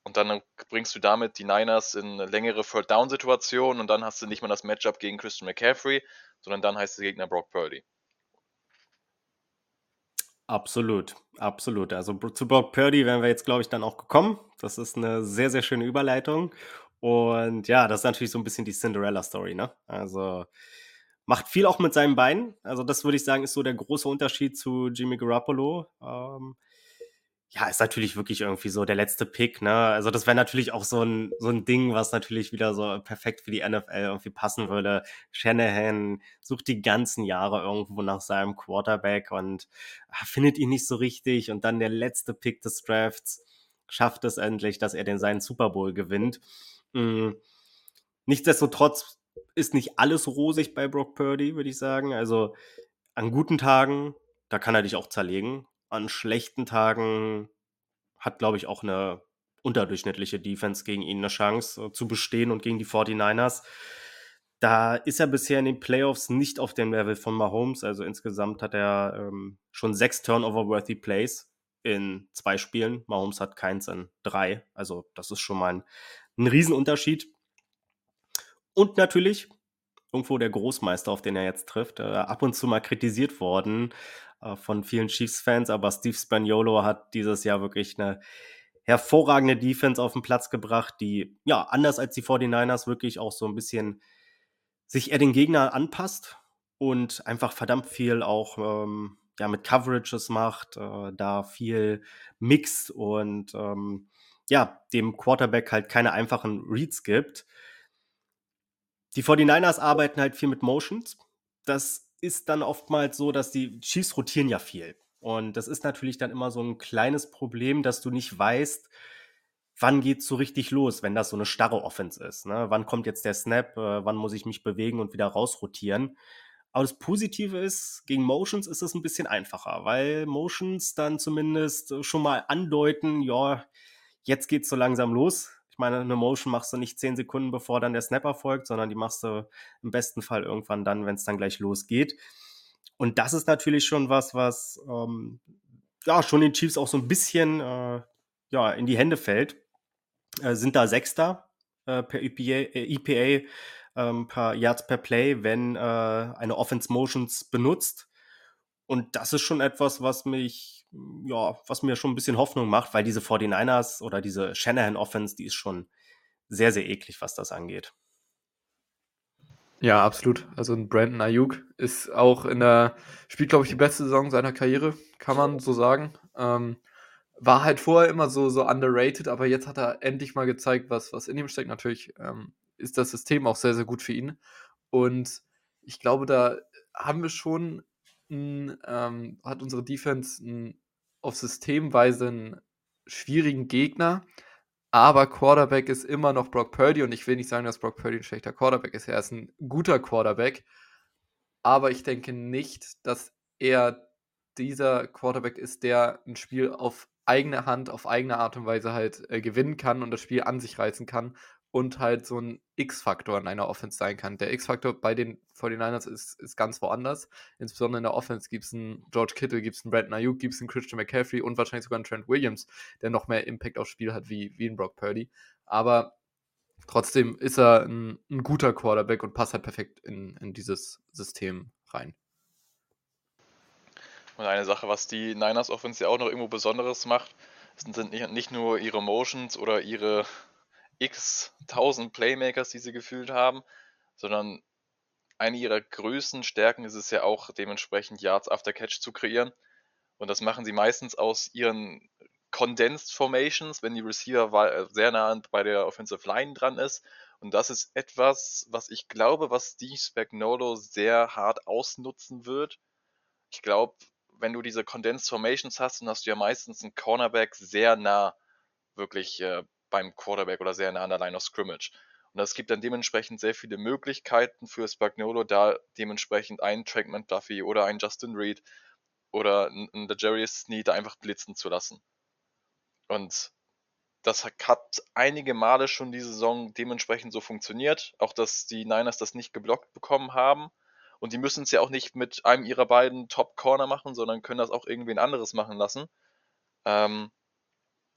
Und dann bringst du damit die Niners in eine längere Third-Down-Situation und dann hast du nicht mal das Matchup gegen Christian McCaffrey, sondern dann heißt der Gegner Brock Purdy. Absolut, absolut. Also zu Brock Purdy wären wir jetzt, glaube ich, dann auch gekommen. Das ist eine sehr, sehr schöne Überleitung. Und ja, das ist natürlich so ein bisschen die Cinderella-Story, ne? Also Macht viel auch mit seinen Beinen. Also, das würde ich sagen, ist so der große Unterschied zu Jimmy Garoppolo. Ähm, ja, ist natürlich wirklich irgendwie so der letzte Pick, ne? Also, das wäre natürlich auch so ein, so ein Ding, was natürlich wieder so perfekt für die NFL irgendwie passen würde. Shanahan sucht die ganzen Jahre irgendwo nach seinem Quarterback und ach, findet ihn nicht so richtig. Und dann der letzte Pick des Drafts schafft es endlich, dass er den seinen Super Bowl gewinnt. Mhm. Nichtsdestotrotz ist nicht alles rosig bei Brock Purdy, würde ich sagen. Also an guten Tagen, da kann er dich auch zerlegen. An schlechten Tagen hat, glaube ich, auch eine unterdurchschnittliche Defense gegen ihn eine Chance äh, zu bestehen und gegen die 49ers. da ist er bisher in den Playoffs nicht auf dem Level von Mahomes. Also insgesamt hat er ähm, schon sechs Turnover-worthy Plays in zwei Spielen. Mahomes hat keins in drei. Also das ist schon mal ein, ein Riesenunterschied. Und natürlich irgendwo der Großmeister, auf den er jetzt trifft, äh, ab und zu mal kritisiert worden äh, von vielen Chiefs-Fans, aber Steve Spaniolo hat dieses Jahr wirklich eine hervorragende Defense auf den Platz gebracht, die ja anders als die 49ers wirklich auch so ein bisschen sich eher den Gegner anpasst und einfach verdammt viel auch ähm, ja, mit Coverages macht, äh, da viel mixt und ähm, ja, dem Quarterback halt keine einfachen Reads gibt. Die 49ers arbeiten halt viel mit Motions. Das ist dann oftmals so, dass die Chiefs rotieren ja viel. Und das ist natürlich dann immer so ein kleines Problem, dass du nicht weißt, wann geht's so richtig los, wenn das so eine starre Offense ist. Ne? Wann kommt jetzt der Snap, äh, wann muss ich mich bewegen und wieder rausrotieren. Aber das Positive ist, gegen Motions ist es ein bisschen einfacher, weil Motions dann zumindest schon mal andeuten, ja, jetzt geht's so langsam los. Ich meine, eine Motion machst du nicht zehn Sekunden, bevor dann der Snap erfolgt, sondern die machst du im besten Fall irgendwann dann, wenn es dann gleich losgeht. Und das ist natürlich schon was, was ähm, ja schon den Chiefs auch so ein bisschen äh, ja, in die Hände fällt äh, sind da Sechster äh, per EPA, äh, EPA ähm, per Yards per Play, wenn äh, eine Offense Motions benutzt. Und das ist schon etwas, was mich, ja, was mir schon ein bisschen Hoffnung macht, weil diese 49ers oder diese Shanahan Offense, die ist schon sehr, sehr eklig, was das angeht. Ja, absolut. Also ein Brandon Ayuk ist auch in der, spielt, glaube ich, die beste Saison seiner Karriere, kann man so sagen. Ähm, war halt vorher immer so, so underrated, aber jetzt hat er endlich mal gezeigt, was, was in ihm steckt. Natürlich ähm, ist das System auch sehr, sehr gut für ihn. Und ich glaube, da haben wir schon, ein, ähm, hat unsere Defense einen, auf Systemweise einen schwierigen Gegner. Aber Quarterback ist immer noch Brock Purdy und ich will nicht sagen, dass Brock Purdy ein schlechter Quarterback ist. Er ist ein guter Quarterback. Aber ich denke nicht, dass er dieser Quarterback ist, der ein Spiel auf eigene Hand, auf eigene Art und Weise halt äh, gewinnen kann und das Spiel an sich reißen kann und halt so ein X-Faktor in einer Offense sein kann. Der X-Faktor bei den 49ers ist, ist ganz woanders. Insbesondere in der Offense gibt es einen George Kittle, gibt es einen Brandon Ayuk, gibt es einen Christian McCaffrey und wahrscheinlich sogar einen Trent Williams, der noch mehr Impact aufs Spiel hat wie, wie ein Brock Purdy. Aber trotzdem ist er ein, ein guter Quarterback und passt halt perfekt in, in dieses System rein. Und eine Sache, was die Niners Offense ja auch noch irgendwo Besonderes macht, sind nicht, nicht nur ihre Motions oder ihre x tausend Playmakers, die sie gefühlt haben, sondern eine ihrer größten Stärken ist es ja auch dementsprechend Yards after Catch zu kreieren. Und das machen sie meistens aus ihren Condensed Formations, wenn die Receiver äh, sehr nah bei der Offensive Line dran ist. Und das ist etwas, was ich glaube, was Steve Spagnolo sehr hart ausnutzen wird. Ich glaube, wenn du diese Condensed Formations hast, dann hast du ja meistens einen Cornerback sehr nah wirklich äh, beim Quarterback oder sehr nah an der Line of Scrimmage. Und das gibt dann dementsprechend sehr viele Möglichkeiten für Spagnolo, da dementsprechend einen Track McDuffie oder einen Justin Reed oder einen Dejarius Sneed einfach blitzen zu lassen. Und das hat einige Male schon diese Saison dementsprechend so funktioniert. Auch, dass die Niners das nicht geblockt bekommen haben. Und die müssen es ja auch nicht mit einem ihrer beiden Top-Corner machen, sondern können das auch irgendwen anderes machen lassen. Ähm,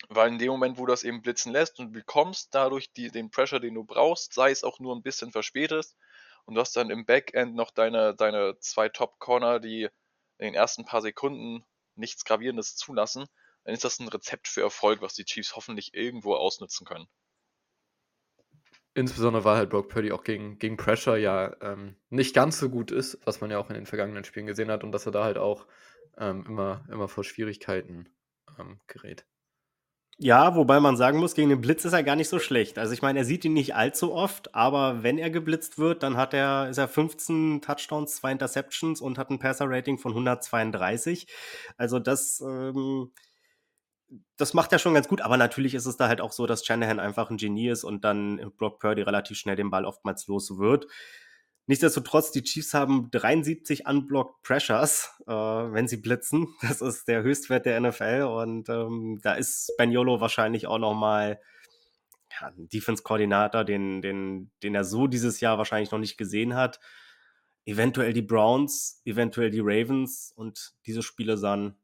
weil in dem Moment, wo du das eben blitzen lässt und bekommst dadurch die, den Pressure, den du brauchst, sei es auch nur ein bisschen verspätet, und du hast dann im Backend noch deine, deine zwei Top-Corner, die in den ersten paar Sekunden nichts Gravierendes zulassen, dann ist das ein Rezept für Erfolg, was die Chiefs hoffentlich irgendwo ausnutzen können. Insbesondere weil halt Brock Purdy auch gegen, gegen Pressure ja ähm, nicht ganz so gut ist, was man ja auch in den vergangenen Spielen gesehen hat und dass er da halt auch ähm, immer, immer vor Schwierigkeiten ähm, gerät. Ja, wobei man sagen muss, gegen den Blitz ist er gar nicht so schlecht. Also ich meine, er sieht ihn nicht allzu oft, aber wenn er geblitzt wird, dann hat er, ist er 15 Touchdowns, zwei Interceptions und hat ein Passer-Rating von 132. Also das ähm, das macht er schon ganz gut, aber natürlich ist es da halt auch so, dass Shanahan einfach ein Genie ist und dann Brock Purdy relativ schnell den Ball oftmals los wird. Nichtsdestotrotz, die Chiefs haben 73 unblocked Pressures, äh, wenn sie blitzen. (laughs) Das ist der Höchstwert der NFL und ähm, da ist Spaniolo wahrscheinlich auch noch mal ja, einen Defense-Koordinator, den, den, den er so dieses Jahr wahrscheinlich noch nicht gesehen hat. Eventuell die Browns, eventuell die Ravens und diese Spiele sahen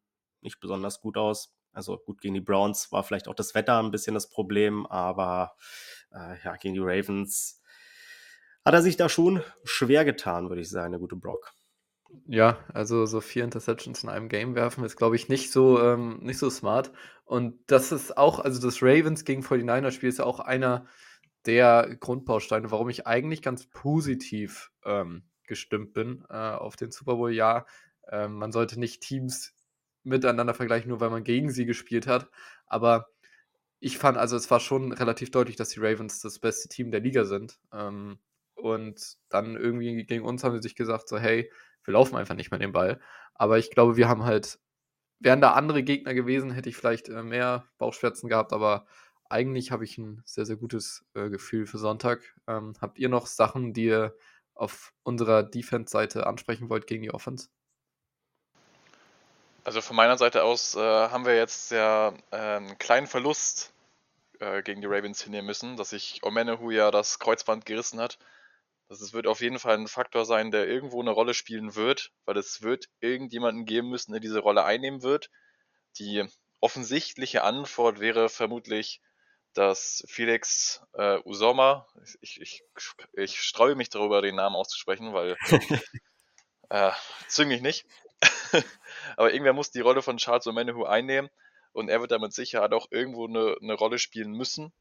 nicht besonders gut aus. Also gut, gegen die Browns war vielleicht auch das Wetter ein bisschen das Problem, aber äh, ja, gegen die Ravens hat er sich da schon schwer getan, würde ich sagen, der gute Brock. Ja, also so vier Interceptions in einem Game werfen ist, glaube ich, nicht so, ähm, nicht so smart. Und das ist auch, also das Ravens gegen 49er-Spiel ist ja auch einer der Grundbausteine, warum ich eigentlich ganz positiv ähm, gestimmt bin äh, auf den Super Bowl. Ja, äh, man sollte nicht Teams miteinander vergleichen, nur weil man gegen sie gespielt hat. Aber ich fand, also es war schon relativ deutlich, dass die Ravens das beste Team der Liga sind. Ähm, und dann irgendwie gegen uns haben sie sich gesagt, so hey, wir laufen einfach nicht mehr den Ball. Aber ich glaube, wir haben halt, wären da andere Gegner gewesen, hätte ich vielleicht äh, mehr Bauchschmerzen gehabt, aber eigentlich habe ich ein sehr, sehr gutes äh, Gefühl für Sonntag. Ähm, habt ihr noch Sachen, die ihr auf unserer Defense-Seite ansprechen wollt gegen die Offense? Also von meiner Seite aus äh, haben wir jetzt ja äh, einen kleinen Verlust äh, gegen die Ravens hinnehmen müssen, dass sich Omenehu ja das Kreuzband gerissen hat. Das wird auf jeden Fall ein Faktor sein, der irgendwo eine Rolle spielen wird, weil es wird irgendjemanden geben müssen, der diese Rolle einnehmen wird. Die offensichtliche Antwort wäre vermutlich, dass Felix äh, Usoma, ich, ich, ich streue mich darüber, den Namen auszusprechen, weil (laughs) äh, zwing mich nicht. (laughs) Aber irgendwer muss die Rolle von Charles O'Manahu einnehmen und er wird damit Sicherheit auch irgendwo eine, eine Rolle spielen müssen.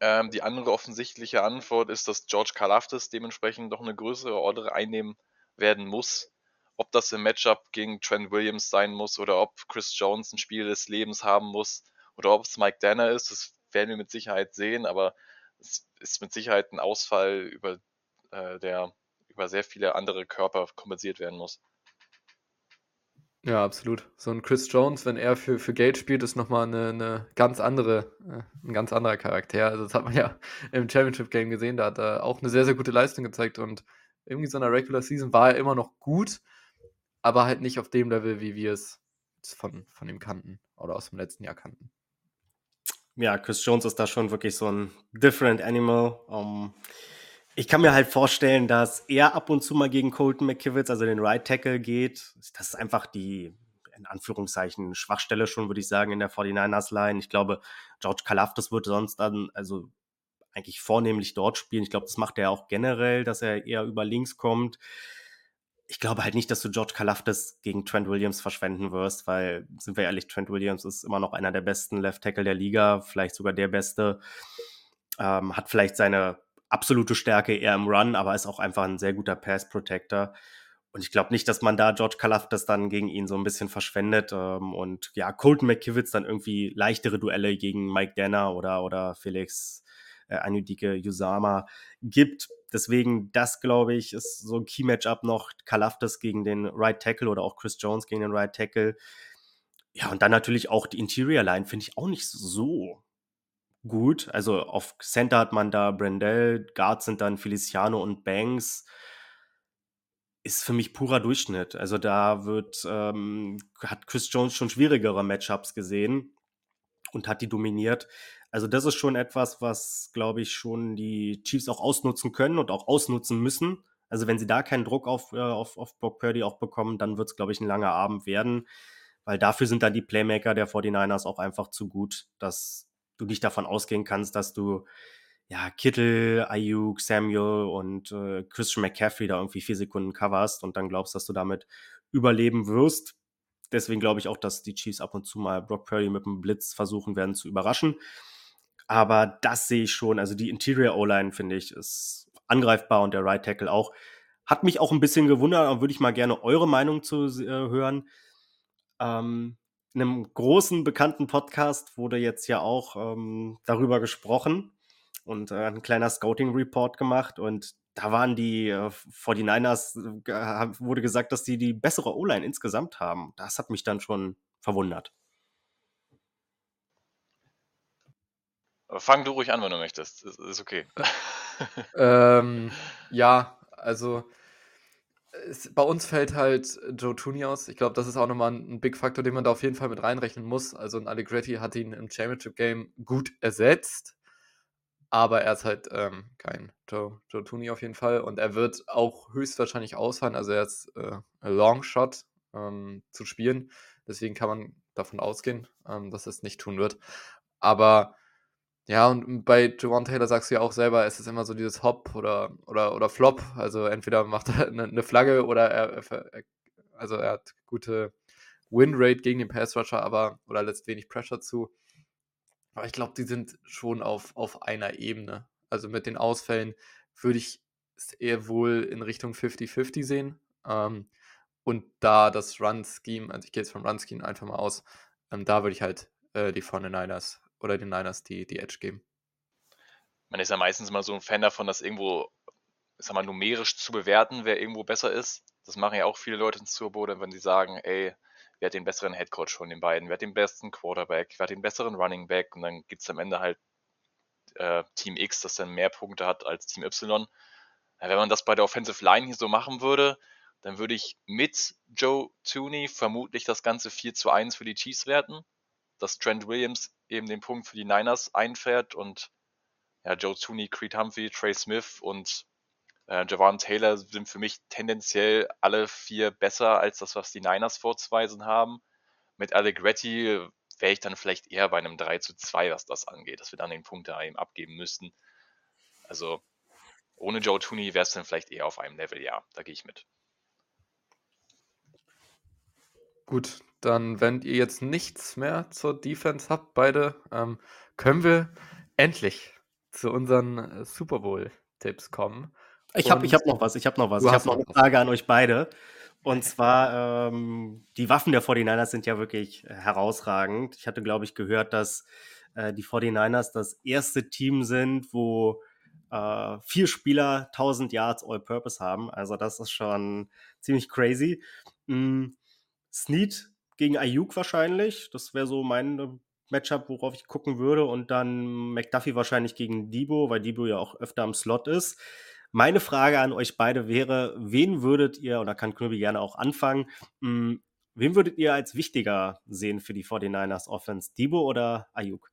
Ähm, die andere offensichtliche Antwort ist, dass George Kalafdis dementsprechend noch eine größere Rolle einnehmen werden muss. Ob das im Matchup gegen Trent Williams sein muss oder ob Chris Jones ein Spiel des Lebens haben muss oder ob es Mike Danner ist, das werden wir mit Sicherheit sehen, aber es ist mit Sicherheit ein Ausfall, über, äh, der über sehr viele andere Körper kompensiert werden muss. Ja, absolut. So ein Chris Jones, wenn er für, für Geld spielt, ist nochmal eine, eine ganz andere, äh, ein ganz anderer Charakter. Also das hat man ja (laughs) im Championship Game gesehen, da hat er auch eine sehr, sehr gute Leistung gezeigt und irgendwie so in der Regular Season war er immer noch gut, aber halt nicht auf dem Level, wie wir es von, von ihm kannten oder aus dem letzten Jahr kannten. Ja, Chris Jones ist da schon wirklich so ein different animal. Um, ich kann mir halt vorstellen, dass er ab und zu mal gegen Colton McKivitz, also den Right Tackle, geht. Das ist einfach die, in Anführungszeichen, Schwachstelle schon, würde ich sagen, in der 49ers-Line. Ich glaube, George Kalafdis wird sonst dann, also eigentlich vornehmlich dort spielen. Ich glaube, das macht er auch generell, dass er eher über links kommt. Ich glaube halt nicht, dass du George Kalafdis gegen Trent Williams verschwenden wirst, weil, sind wir ehrlich, Trent Williams ist immer noch einer der besten Left Tackle der Liga, vielleicht sogar der beste. Ähm, hat vielleicht seine absolute Stärke eher im Run, aber ist auch einfach ein sehr guter Pass Protector. Und ich glaube nicht, dass man da George Kalafdis dann gegen ihn so ein bisschen verschwendet. Ähm, und ja, Colton McKivitz dann irgendwie leichtere Duelle gegen Mike Danner oder, oder Felix äh, Anudike Yusama gibt. Deswegen, das glaube ich, ist so ein Key-Matchup noch. Kalafdis gegen den Right Tackle oder auch Chris Jones gegen den Right Tackle. Ja, und dann natürlich auch die Interior Line finde ich auch nicht so gut. Also auf Center hat man da Brendel, Guards sind dann Feliciano und Banks. Ist für mich purer Durchschnitt. Also da wird, ähm, hat Chris Jones schon schwierigere Matchups gesehen und hat die dominiert. Also das ist schon etwas, was, glaube ich, schon die Chiefs auch ausnutzen können und auch ausnutzen müssen. Also wenn sie da keinen Druck auf, äh, auf, auf Brock Purdy auch bekommen, dann wird es, glaube ich, ein langer Abend werden. Weil dafür sind dann die Playmaker der 49ers auch einfach zu gut, dass du nicht davon ausgehen kannst, dass du ja, Kittel, Ayuk, Samuel und äh, Christian McCaffrey da irgendwie vier Sekunden coverst und dann glaubst, dass du damit überleben wirst. Deswegen glaube ich auch, dass die Chiefs ab und zu mal Brock Purdy mit einem Blitz versuchen werden zu überraschen. Aber das sehe ich schon. Also die Interior O-Line, finde ich, ist angreifbar und der Right Tackle auch. Hat mich auch ein bisschen gewundert, aber würde ich mal gerne eure Meinung zu äh, hören. Ähm, einem großen, bekannten Podcast wurde jetzt ja auch ähm, darüber gesprochen und äh, ein kleiner Scouting-Report gemacht. Und da waren die äh, 49ers, äh, wurde gesagt, dass die die bessere O-Line insgesamt haben. Das hat mich dann schon verwundert. fang du ruhig an, wenn du möchtest. Ist, ist okay. ähm, ja, also es, bei uns fällt halt Joe Tooney aus. Ich glaube, das ist auch nochmal ein, ein Big Faktor, den man da auf jeden Fall mit reinrechnen muss. Also ein Allegretti hat ihn im Championship Game gut ersetzt. aber er ist halt ähm, kein Joe, Joe Tooney auf jeden Fall. Und er wird auch höchstwahrscheinlich ausfallen. Also er ist äh, ein Longshot ähm, zu spielen. Deswegen kann man davon ausgehen, ähm, dass er es nicht tun wird. Aber ja, und bei Javon Taylor sagst du ja auch selber, es ist immer so dieses Hop oder, oder, oder Flop. Also entweder macht er eine, (laughs) eine Flagge oder er, er, also er hat gute Winrate gegen den Pass Rusher, aber oder lässt wenig Pressure zu. Aber ich glaube, die sind schon auf, auf einer Ebene. Also mit den Ausfällen würde ich es eher wohl in Richtung 50-50 sehen. Ähm, und da das Run-Scheme, also ich gehe jetzt vom Run-Scheme einfach mal aus, ähm, da würde ich halt äh, die von den Niners oder den Niners die, die Edge geben. Man ist ja meistens mal so ein Fan davon, das irgendwo, sag mal, numerisch zu bewerten, wer irgendwo besser ist. Das machen ja auch viele Leute ins Turbo, wenn sie sagen, ey, wer hat den besseren Headcoach von den beiden, wer hat den besten Quarterback, wer hat den besseren Running Back und dann gibt es am Ende halt äh, Team X, das dann mehr Punkte hat als Team Y. Wenn man das bei der Offensive Line hier so machen würde, dann würde ich mit Joe Tooney vermutlich das Ganze 4 zu 1 für die Chiefs werten, dass Trent Williams eben den Punkt für die Niners einfährt und ja, Joe Tooney, Creed Humphrey, Trey Smith und äh, Javon Taylor sind für mich tendenziell alle vier besser als das, was die Niners vorzuweisen haben. Mit Allegretti wäre ich dann vielleicht eher bei einem 3 zu 2, was das angeht, dass wir dann den Punkt da eben abgeben müssten. Also ohne Joe Tooney wäre es dann vielleicht eher auf einem Level, ja, da gehe ich mit. Gut, dann, wenn ihr jetzt nichts mehr zur Defense habt, beide, ähm, können wir endlich zu unseren äh, Super Bowl-Tipps kommen. Ich habe hab noch was, ich habe noch was. Ich habe noch eine Frage an euch beide. Und zwar, ähm, die Waffen der 49ers sind ja wirklich äh, herausragend. Ich hatte, glaube ich, gehört, dass äh, die 49ers das erste Team sind, wo äh, vier Spieler 1000 Yards All-Purpose haben. Also das ist schon ziemlich crazy. Mhm. Snead gegen Ayuk wahrscheinlich. Das wäre so mein äh, Matchup, worauf ich gucken würde. Und dann McDuffie wahrscheinlich gegen Debo, weil Debo ja auch öfter am Slot ist. Meine Frage an euch beide wäre, wen würdet ihr, da kann Knöbi gerne auch anfangen, mh, hm, wen würdet ihr als wichtiger sehen für die 49ers Offense? Debo oder Ayuk?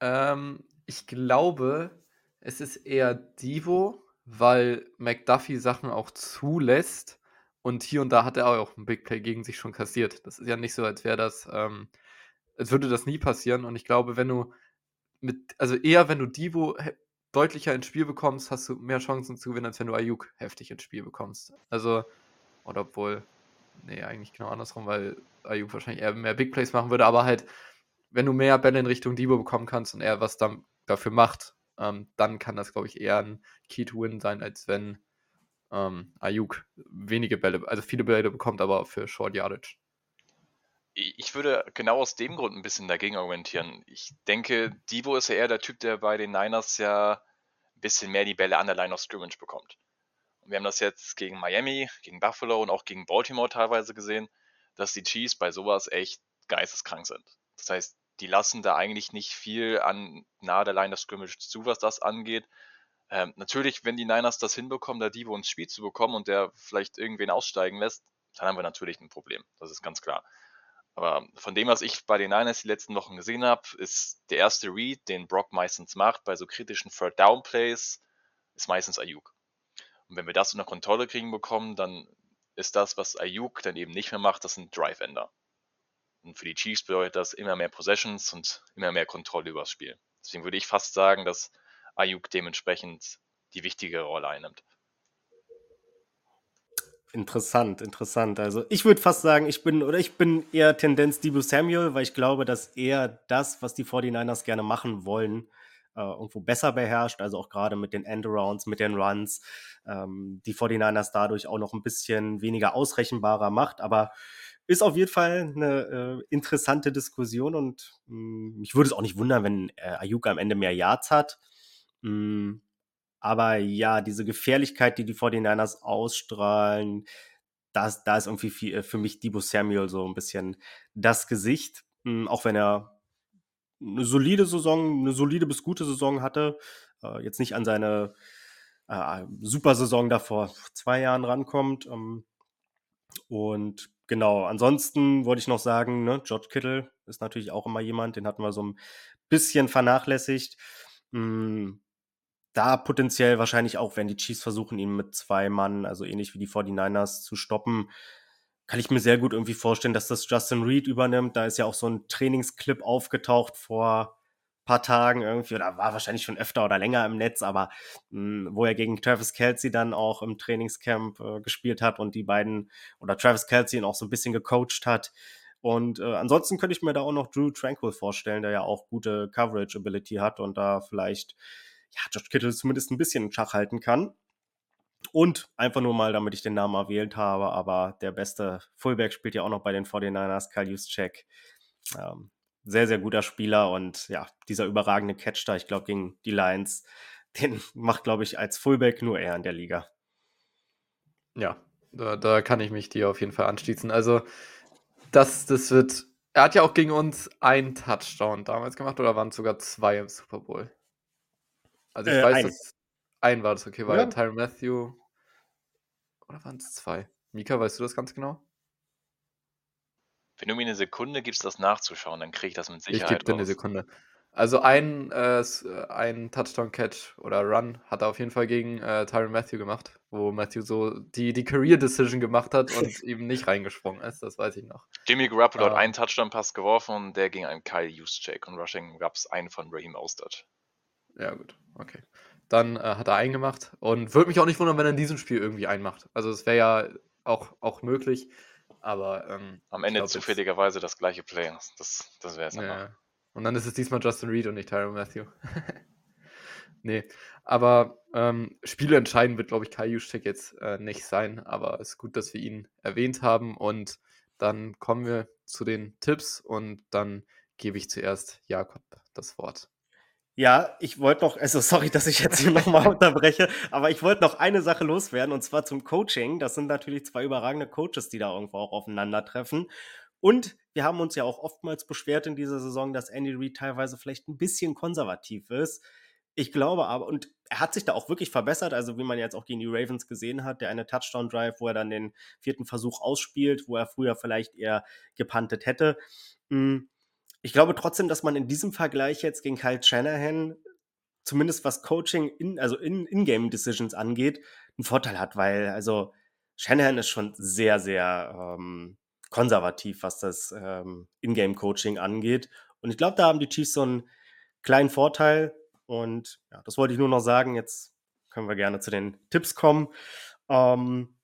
Ähm, ich glaube, es ist eher Divo, weil McDuffie Sachen auch zulässt. Und hier und da hat er auch ein Big Play gegen sich schon kassiert. Das ist ja nicht so, als wäre das, ähm, als würde das nie passieren. Und ich glaube, wenn du mit, also eher wenn du Divo deutlicher ins Spiel bekommst, hast du mehr Chancen zu gewinnen, als wenn du Ayuk heftig ins Spiel bekommst. Also, oder obwohl, nee, eigentlich genau andersrum, weil Ayuk wahrscheinlich eher mehr Big Plays machen würde, aber halt, wenn du mehr Bälle in Richtung Divo bekommen kannst und er was dann dafür macht, ähm, dann kann das, glaube ich, eher ein Key to Win sein, als wenn ähm, Ayuk wenige Bälle, also viele Bälle bekommt, aber für Short Yardage. Ich würde genau aus dem Grund ein bisschen dagegen argumentieren. Ich denke, Divo ist ja eher der Typ, der bei den Niners ja ein bisschen mehr die Bälle an der Line of Scrimmage bekommt. Und wir haben das jetzt gegen Miami, gegen Buffalo und auch gegen Baltimore teilweise gesehen, dass die Chiefs bei sowas echt geisteskrank sind. Das heißt, die lassen da eigentlich nicht viel an nahe der Line of Scrimmage zu, was das angeht. Ähm, natürlich, wenn die Niners das hinbekommen, da Divo ins Spiel zu bekommen und der vielleicht irgendwen aussteigen lässt, dann haben wir natürlich ein Problem. Das ist ganz klar. Aber von dem, was ich bei den Niners die letzten Wochen gesehen habe, ist der erste Read, den Brock meistens macht bei so kritischen Third Down Plays, ist meistens Ayuk. Und wenn wir das unter Kontrolle kriegen bekommen, dann ist das, was Ayuk dann eben nicht mehr macht, das sind Drive-Ender. Und für die Chiefs bedeutet das immer mehr Possessions und immer mehr Kontrolle über das Spiel. Deswegen würde ich fast sagen, dass Ayuk dementsprechend die wichtige Rolle einnimmt. Interessant, interessant. Also ich würde fast sagen, ich bin oder ich bin eher Tendenz Debo Samuel, weil ich glaube, dass er das, was die 49ers gerne machen wollen, äh, irgendwo besser beherrscht, also auch gerade mit den Endarounds, mit den Runs, ähm, die 49ers dadurch auch noch ein bisschen weniger ausrechenbarer macht, aber ist auf jeden Fall eine äh, interessante Diskussion und mh, hm, mich würde es auch nicht wundern, wenn äh, Ayuka am Ende mehr Yards hat. Mm, aber ja, diese Gefährlichkeit, die die 49ers ausstrahlen, da ist irgendwie viel, äh, für mich Debo Samuel so ein bisschen das Gesicht. Mm, auch wenn er eine solide Saison, eine solide bis gute Saison hatte, äh, jetzt nicht an seine äh, Supersaison da vor zwei Jahren rankommt. Ähm, und genau, ansonsten wollte ich noch sagen, ne, George Kittle ist natürlich auch immer jemand, den hatten wir so ein bisschen vernachlässigt. Da potenziell wahrscheinlich auch, wenn die Chiefs versuchen, ihn mit zwei Mann, also ähnlich wie die 49ers, zu stoppen, kann ich mir sehr gut irgendwie vorstellen, dass das Justin Reed übernimmt. Da ist ja auch so ein Trainingsclip aufgetaucht vor ein paar Tagen irgendwie, oder war wahrscheinlich schon öfter oder länger im Netz, aber mh, hm, wo er gegen Travis Kelsey dann auch im Trainingscamp äh, gespielt hat und die beiden, oder Travis Kelsey ihn auch so ein bisschen gecoacht hat. Und äh, ansonsten könnte ich mir da auch noch Drew Tranquil vorstellen, der ja auch gute Coverage-Ability hat und da vielleicht ja, Josh Kittle zumindest ein bisschen in Schach halten kann. Und einfach nur mal, damit ich den Namen erwähnt habe, aber der beste Fullback spielt ja auch noch bei den 49ers, Kyle Juszczyk. Ähm, sehr, sehr guter Spieler und ja, dieser überragende Catch da, ich glaube, gegen die Lions, (laughs) den macht, glaube ich, als Fullback nur er in der Liga. Ja, da, da kann ich mich dir auf jeden Fall anschließen. Also, das, das wird. Er hat ja auch gegen uns einen Touchdown damals gemacht oder waren es sogar zwei im Super Bowl? Also ich äh, weiß, ein. dass ein war das okay, weil ja. Tyron Matthew. Oder waren es zwei? Mika, weißt du das ganz genau? Wenn du mir eine Sekunde gibst, das nachzuschauen, dann kriege ich das mit Sicherheit. Ich gebe dir eine Sekunde. Also ein, äh, ein Touchdown-Catch oder Run hat er auf jeden Fall gegen äh, Tyron Matthew gemacht, wo Matthew so die, die Career-Decision gemacht hat und (laughs) eben nicht reingesprungen ist, das weiß ich noch. Jimmy Garoppolo ähm, hat einen Touchdown-Pass geworfen und der ging an Kyle Juszczyk und Rushing gab es einen von Raheem Ostert. Ja gut, okay. Dann äh, hat er einen gemacht und würde mich auch nicht wundern, wenn er in diesem Spiel irgendwie einen macht. Also es wäre ja auch, auch möglich, aber ähm, am Ende zufälligerweise das gleiche Play. Das, das wäre es ja. Und dann ist es diesmal Justin Reed und nicht Tyron Matthew. (laughs) nee, aber ähm, Spiele entscheiden wird, glaube ich, Kai Juszczyk jetzt äh, nicht sein, aber es ist gut, dass wir ihn erwähnt haben und dann kommen wir zu den Tipps und dann gebe ich zuerst Jakob das Wort. Ja, ich wollte noch, also sorry, dass ich jetzt hier (laughs) nochmal unterbreche, aber ich wollte noch eine Sache loswerden und zwar zum Coaching. Das sind natürlich zwei überragende Coaches, die da irgendwo auch aufeinandertreffen. Und wir haben uns ja auch oftmals beschwert in dieser Saison, dass Andy Reid teilweise vielleicht ein bisschen konservativ ist. Ich glaube aber, und er hat sich da auch wirklich verbessert, also wie man jetzt auch gegen die Ravens gesehen hat, der eine Touchdown-Drive, wo er dann den vierten Versuch ausspielt, wo er früher vielleicht eher gepantet hätte. Hm, ich glaube trotzdem, dass man in diesem Vergleich jetzt gegen Kyle Shanahan, zumindest was Coaching, in, also in, In-Game-Decisions angeht, einen Vorteil hat, weil also Shanahan ist schon sehr, sehr ähm, konservativ, was das ähm, Ingame-Coaching angeht. Und ich glaube, da haben die Chiefs so einen kleinen Vorteil. Und ja, das wollte ich nur noch sagen. Jetzt können wir gerne zu den Tipps kommen. Ähm,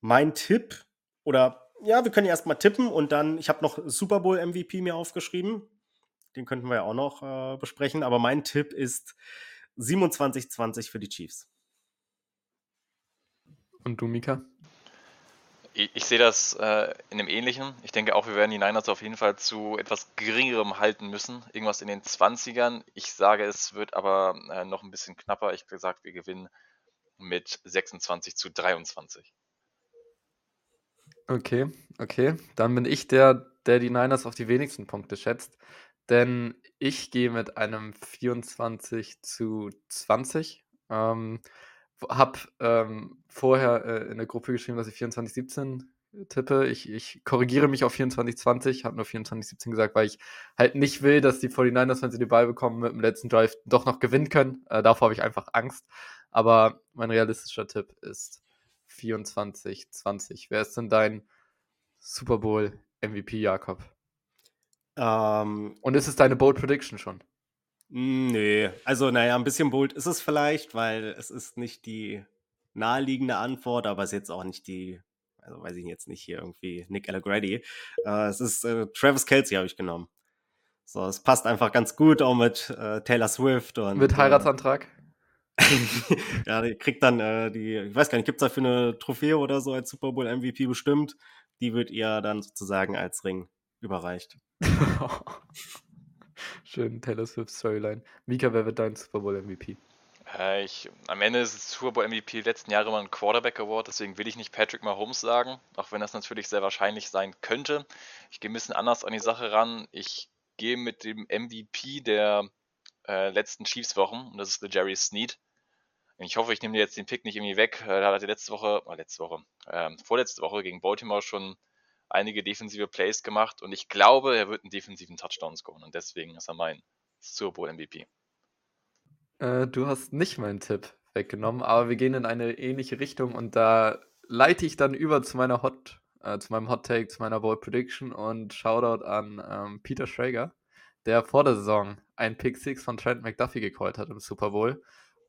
mein Tipp, oder ja, wir können ja erstmal tippen und dann, ich habe noch Super Bowl MVP mir aufgeschrieben. Den könnten wir ja auch noch äh, besprechen. Aber mein Tipp ist 27-20 für die Chiefs. Und du, Mika? Ich, ich sehe das äh, in dem Ähnlichen. Ich denke auch, wir werden die Niners auf jeden Fall zu etwas geringerem halten müssen. Irgendwas in den 20ern. Ich sage, es wird aber äh, noch ein bisschen knapper. Ich habe gesagt, wir gewinnen mit 26 zu 23. Okay, okay. Dann bin ich der, der die Niners auf die wenigsten Punkte schätzt. Denn ich gehe mit einem 24 zu 20. Ähm, habe ähm, vorher äh, in der Gruppe geschrieben, dass ich 24-17 tippe. Ich, ich korrigiere mich auf 24-20, habe nur 24-17 gesagt, weil ich halt nicht will, dass die 49ers, wenn sie den Ball bekommen, mit dem letzten Drive doch noch gewinnen können. Äh, davor habe ich einfach Angst. Aber mein realistischer Tipp ist 24-20. Wer ist denn dein Super Bowl MVP, Jakob? Ähm, Und ist es deine Bold Prediction schon? Nee, also naja, ein bisschen bold ist es vielleicht, weil es ist nicht die naheliegende Antwort, aber es ist jetzt auch nicht die, also weiß ich jetzt nicht hier irgendwie Nick Allegretti. Äh, es ist äh, Travis Kelsey habe ich genommen. So, es passt einfach ganz gut auch mit äh, Taylor Swift und. Mit äh, Heiratsantrag? (laughs) ja, die kriegt dann äh, die, ich weiß gar nicht, gibt es dafür eine Trophäe oder so als Super Bowl MVP bestimmt? Die wird ihr dann sozusagen als Ring überreicht. (laughs) Schön, Taylor Swift Storyline. Mika, wer wird dein Super Bowl MVP? Äh, ich, am Ende ist es Super Bowl MVP letzten Jahre immer ein Quarterback Award, deswegen will ich nicht Patrick Mahomes sagen, auch wenn das natürlich sehr wahrscheinlich sein könnte. Ich gehe ein bisschen anders an die Sache ran. Ich gehe mit dem MVP der äh, letzten Chiefs-Wochen und das ist der Jerry Sneed. Ich hoffe, ich nehme dir jetzt den Pick nicht irgendwie weg. Äh, da hat er letzte Woche, äh, letzte Woche, äh, vorletzte Woche gegen Baltimore schon einige defensive Plays gemacht und ich glaube, er wird einen defensiven Touchdown scoren und deswegen ist er mein Super Bowl MVP. Äh, du hast nicht meinen Tipp weggenommen, aber wir gehen in eine ähnliche Richtung und da leite ich dann über zu meiner Hot, äh, zu meinem Hot Take, zu meiner Bold Prediction und Shoutout an ähm, Peter Schrager, der vor der Saison ein Pick Six von Trent McDuffie gecallt hat im Super Bowl.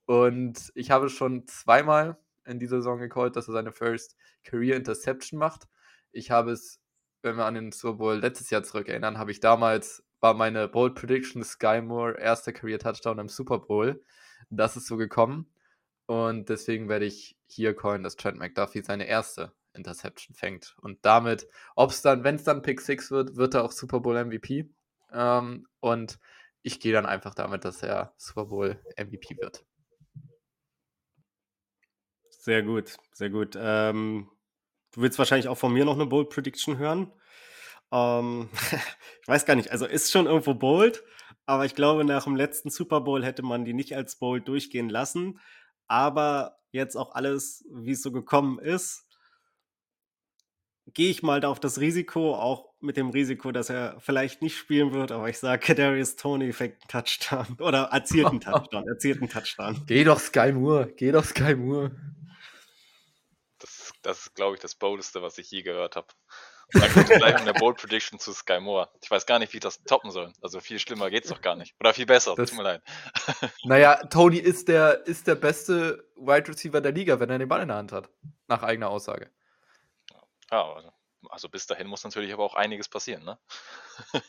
Und ich habe schon zweimal in dieser Saison gecallt, dass er seine First Career Interception macht. Ich habe es, wenn wir an den Super Bowl letztes Jahr zurückerinnern, habe ich damals, war meine Bold Prediction Sky Moore erster Career Touchdown im Super Bowl. Das ist so gekommen. Und deswegen werde ich hier callen, dass Trent McDuffie seine erste Interception fängt. Und damit, ob es dann, wenn es dann Pick 6 wird, wird er auch Super Bowl MVP. Ähm, und ich gehe dann einfach damit, dass er Super Bowl MVP wird. Sehr gut, sehr gut. Ähm, du willst wahrscheinlich auch von mir noch eine Bold Prediction hören. Ähm, (laughs) ich weiß gar nicht, also ist schon irgendwo bold, aber ich glaube, nach dem letzten Super Bowl hätte man die nicht als bold durchgehen lassen. Aber jetzt auch alles, wie es so gekommen ist, gehe ich mal da auf das Risiko, auch mit dem Risiko, dass er vielleicht nicht spielen wird, aber ich sage, Kadarius Tony fängt einen Touchdown oder erzielt einen (laughs) Touchdown, erzielt einen Touchdown. Geh doch Sky Moore, geh doch Sky Moore. Das, ist, glaube ich, das Boldeste, was ich je gehört habe. Und dann kommt gleich eine Bold Prediction zu Sky Moore. Ich weiß gar nicht, wie ich das toppen soll. Also viel schlimmer geht's doch gar nicht. Oder viel besser, Das- tut mir leid. (laughs) Naja, Tony ist der, ist der beste Wide Receiver der Liga, wenn er den Ball in der Hand hat. Nach eigener Aussage. Ja, aber- also bis dahin muss natürlich aber auch einiges passieren, ne? (laughs)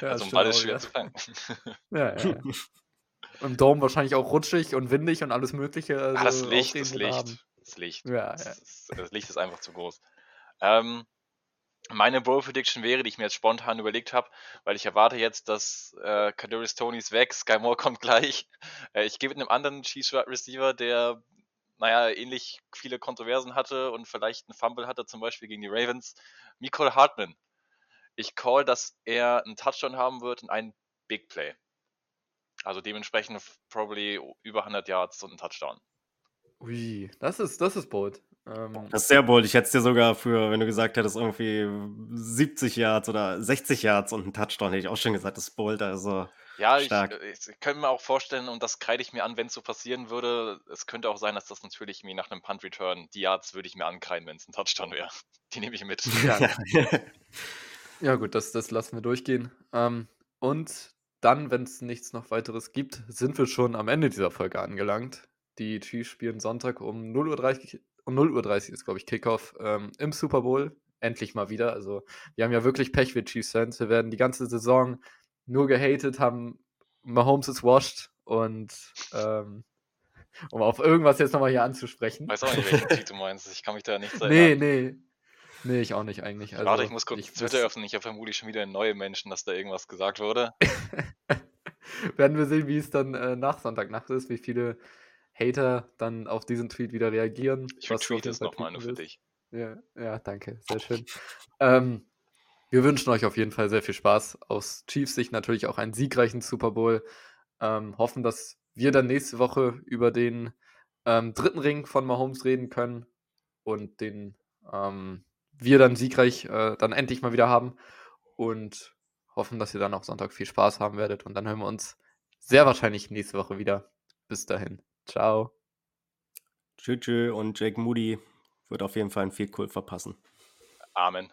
Ja, also ein Ball ist auch, schwer ja. zu fangen. (laughs) Ja, ja, ja. Im Dome wahrscheinlich auch rutschig und windig und alles Mögliche. Also Ah, das Licht, das Licht, haben. Das Licht. Ja, Das, ist- das Licht ist einfach zu groß. Ähm, meine Bold Prediction wäre, die ich mir jetzt spontan überlegt habe, weil ich erwarte jetzt, dass äh, Kadarius Tony ist weg, Sky Moore (laughs) kommt gleich. Äh, ich gebe einem anderen Chiefs Wide Receiver, der naja, ähnlich viele Kontroversen hatte und vielleicht einen Fumble hatte, zum Beispiel gegen die Ravens, Nicole Hartman. Ich call, dass er einen Touchdown haben wird und einen Big Play. Also dementsprechend probably über 100 Yards und ein Touchdown. Ui, das ist, das ist bold. Ähm, Das ist sehr bold. Ich hätte es dir sogar für, wenn du gesagt hättest, irgendwie 70 Yards oder 60 Yards und ein Touchdown, hätte ich auch schon gesagt, das ist bold. Also Ja, ich, Stark. äh, ich könnte mir auch vorstellen, und das kreide ich mir an, wenn es so passieren würde. Es könnte auch sein, dass das natürlich mir nach einem Punt-Return, die Yards würde ich mir ankreiden, wenn es ein Touchdown wäre. (laughs) Die nehme ich mit. (laughs) ja. ja, gut, das, das lassen wir durchgehen. Ähm, und dann, wenn es nichts noch weiteres gibt, sind wir schon am Ende dieser Folge angelangt. Die Chiefs spielen Sonntag um 0.30 Uhr, um 0.30 Uhr ist, glaube ich, Kickoff ähm, im Super Bowl. Endlich mal wieder. Also, wir haben ja wirklich Pech mit Chiefs-Fans. Wir werden die ganze Saison nur gehatet, haben Mahomes is washed und ähm, um auf irgendwas jetzt nochmal hier anzusprechen. Ich weiß auch nicht, welchen Tweet du meinst. Ich kann mich da nicht Nee, erinnern. nee. Nee, ich auch nicht eigentlich. Also, Warte, ich muss kurz ich Twitter öffnen. Ich habe vermutlich schon wieder neue Menschen, dass da irgendwas gesagt wurde. (laughs) werden wir sehen, wie es dann äh, nach Sonntagnacht ist, wie viele Hater dann auf diesen Tweet wieder reagieren. Ich retweete es nochmal nur für dich. Ja, ja, danke, sehr schön. ähm, wir wünschen euch auf jeden Fall sehr viel Spaß. Aus Chiefs Sicht natürlich auch einen siegreichen Super Bowl. Ähm, hoffen, dass wir dann nächste Woche über den ähm, dritten Ring von Mahomes reden können und den ähm, wir dann siegreich äh, dann endlich mal wieder haben und hoffen, dass ihr dann auch Sonntag viel Spaß haben werdet und dann hören wir uns sehr wahrscheinlich nächste Woche wieder. Bis dahin. Ciao. Tschüss, tschüss und Jake Moody wird auf jeden Fall ein Field Goal verpassen. Amen.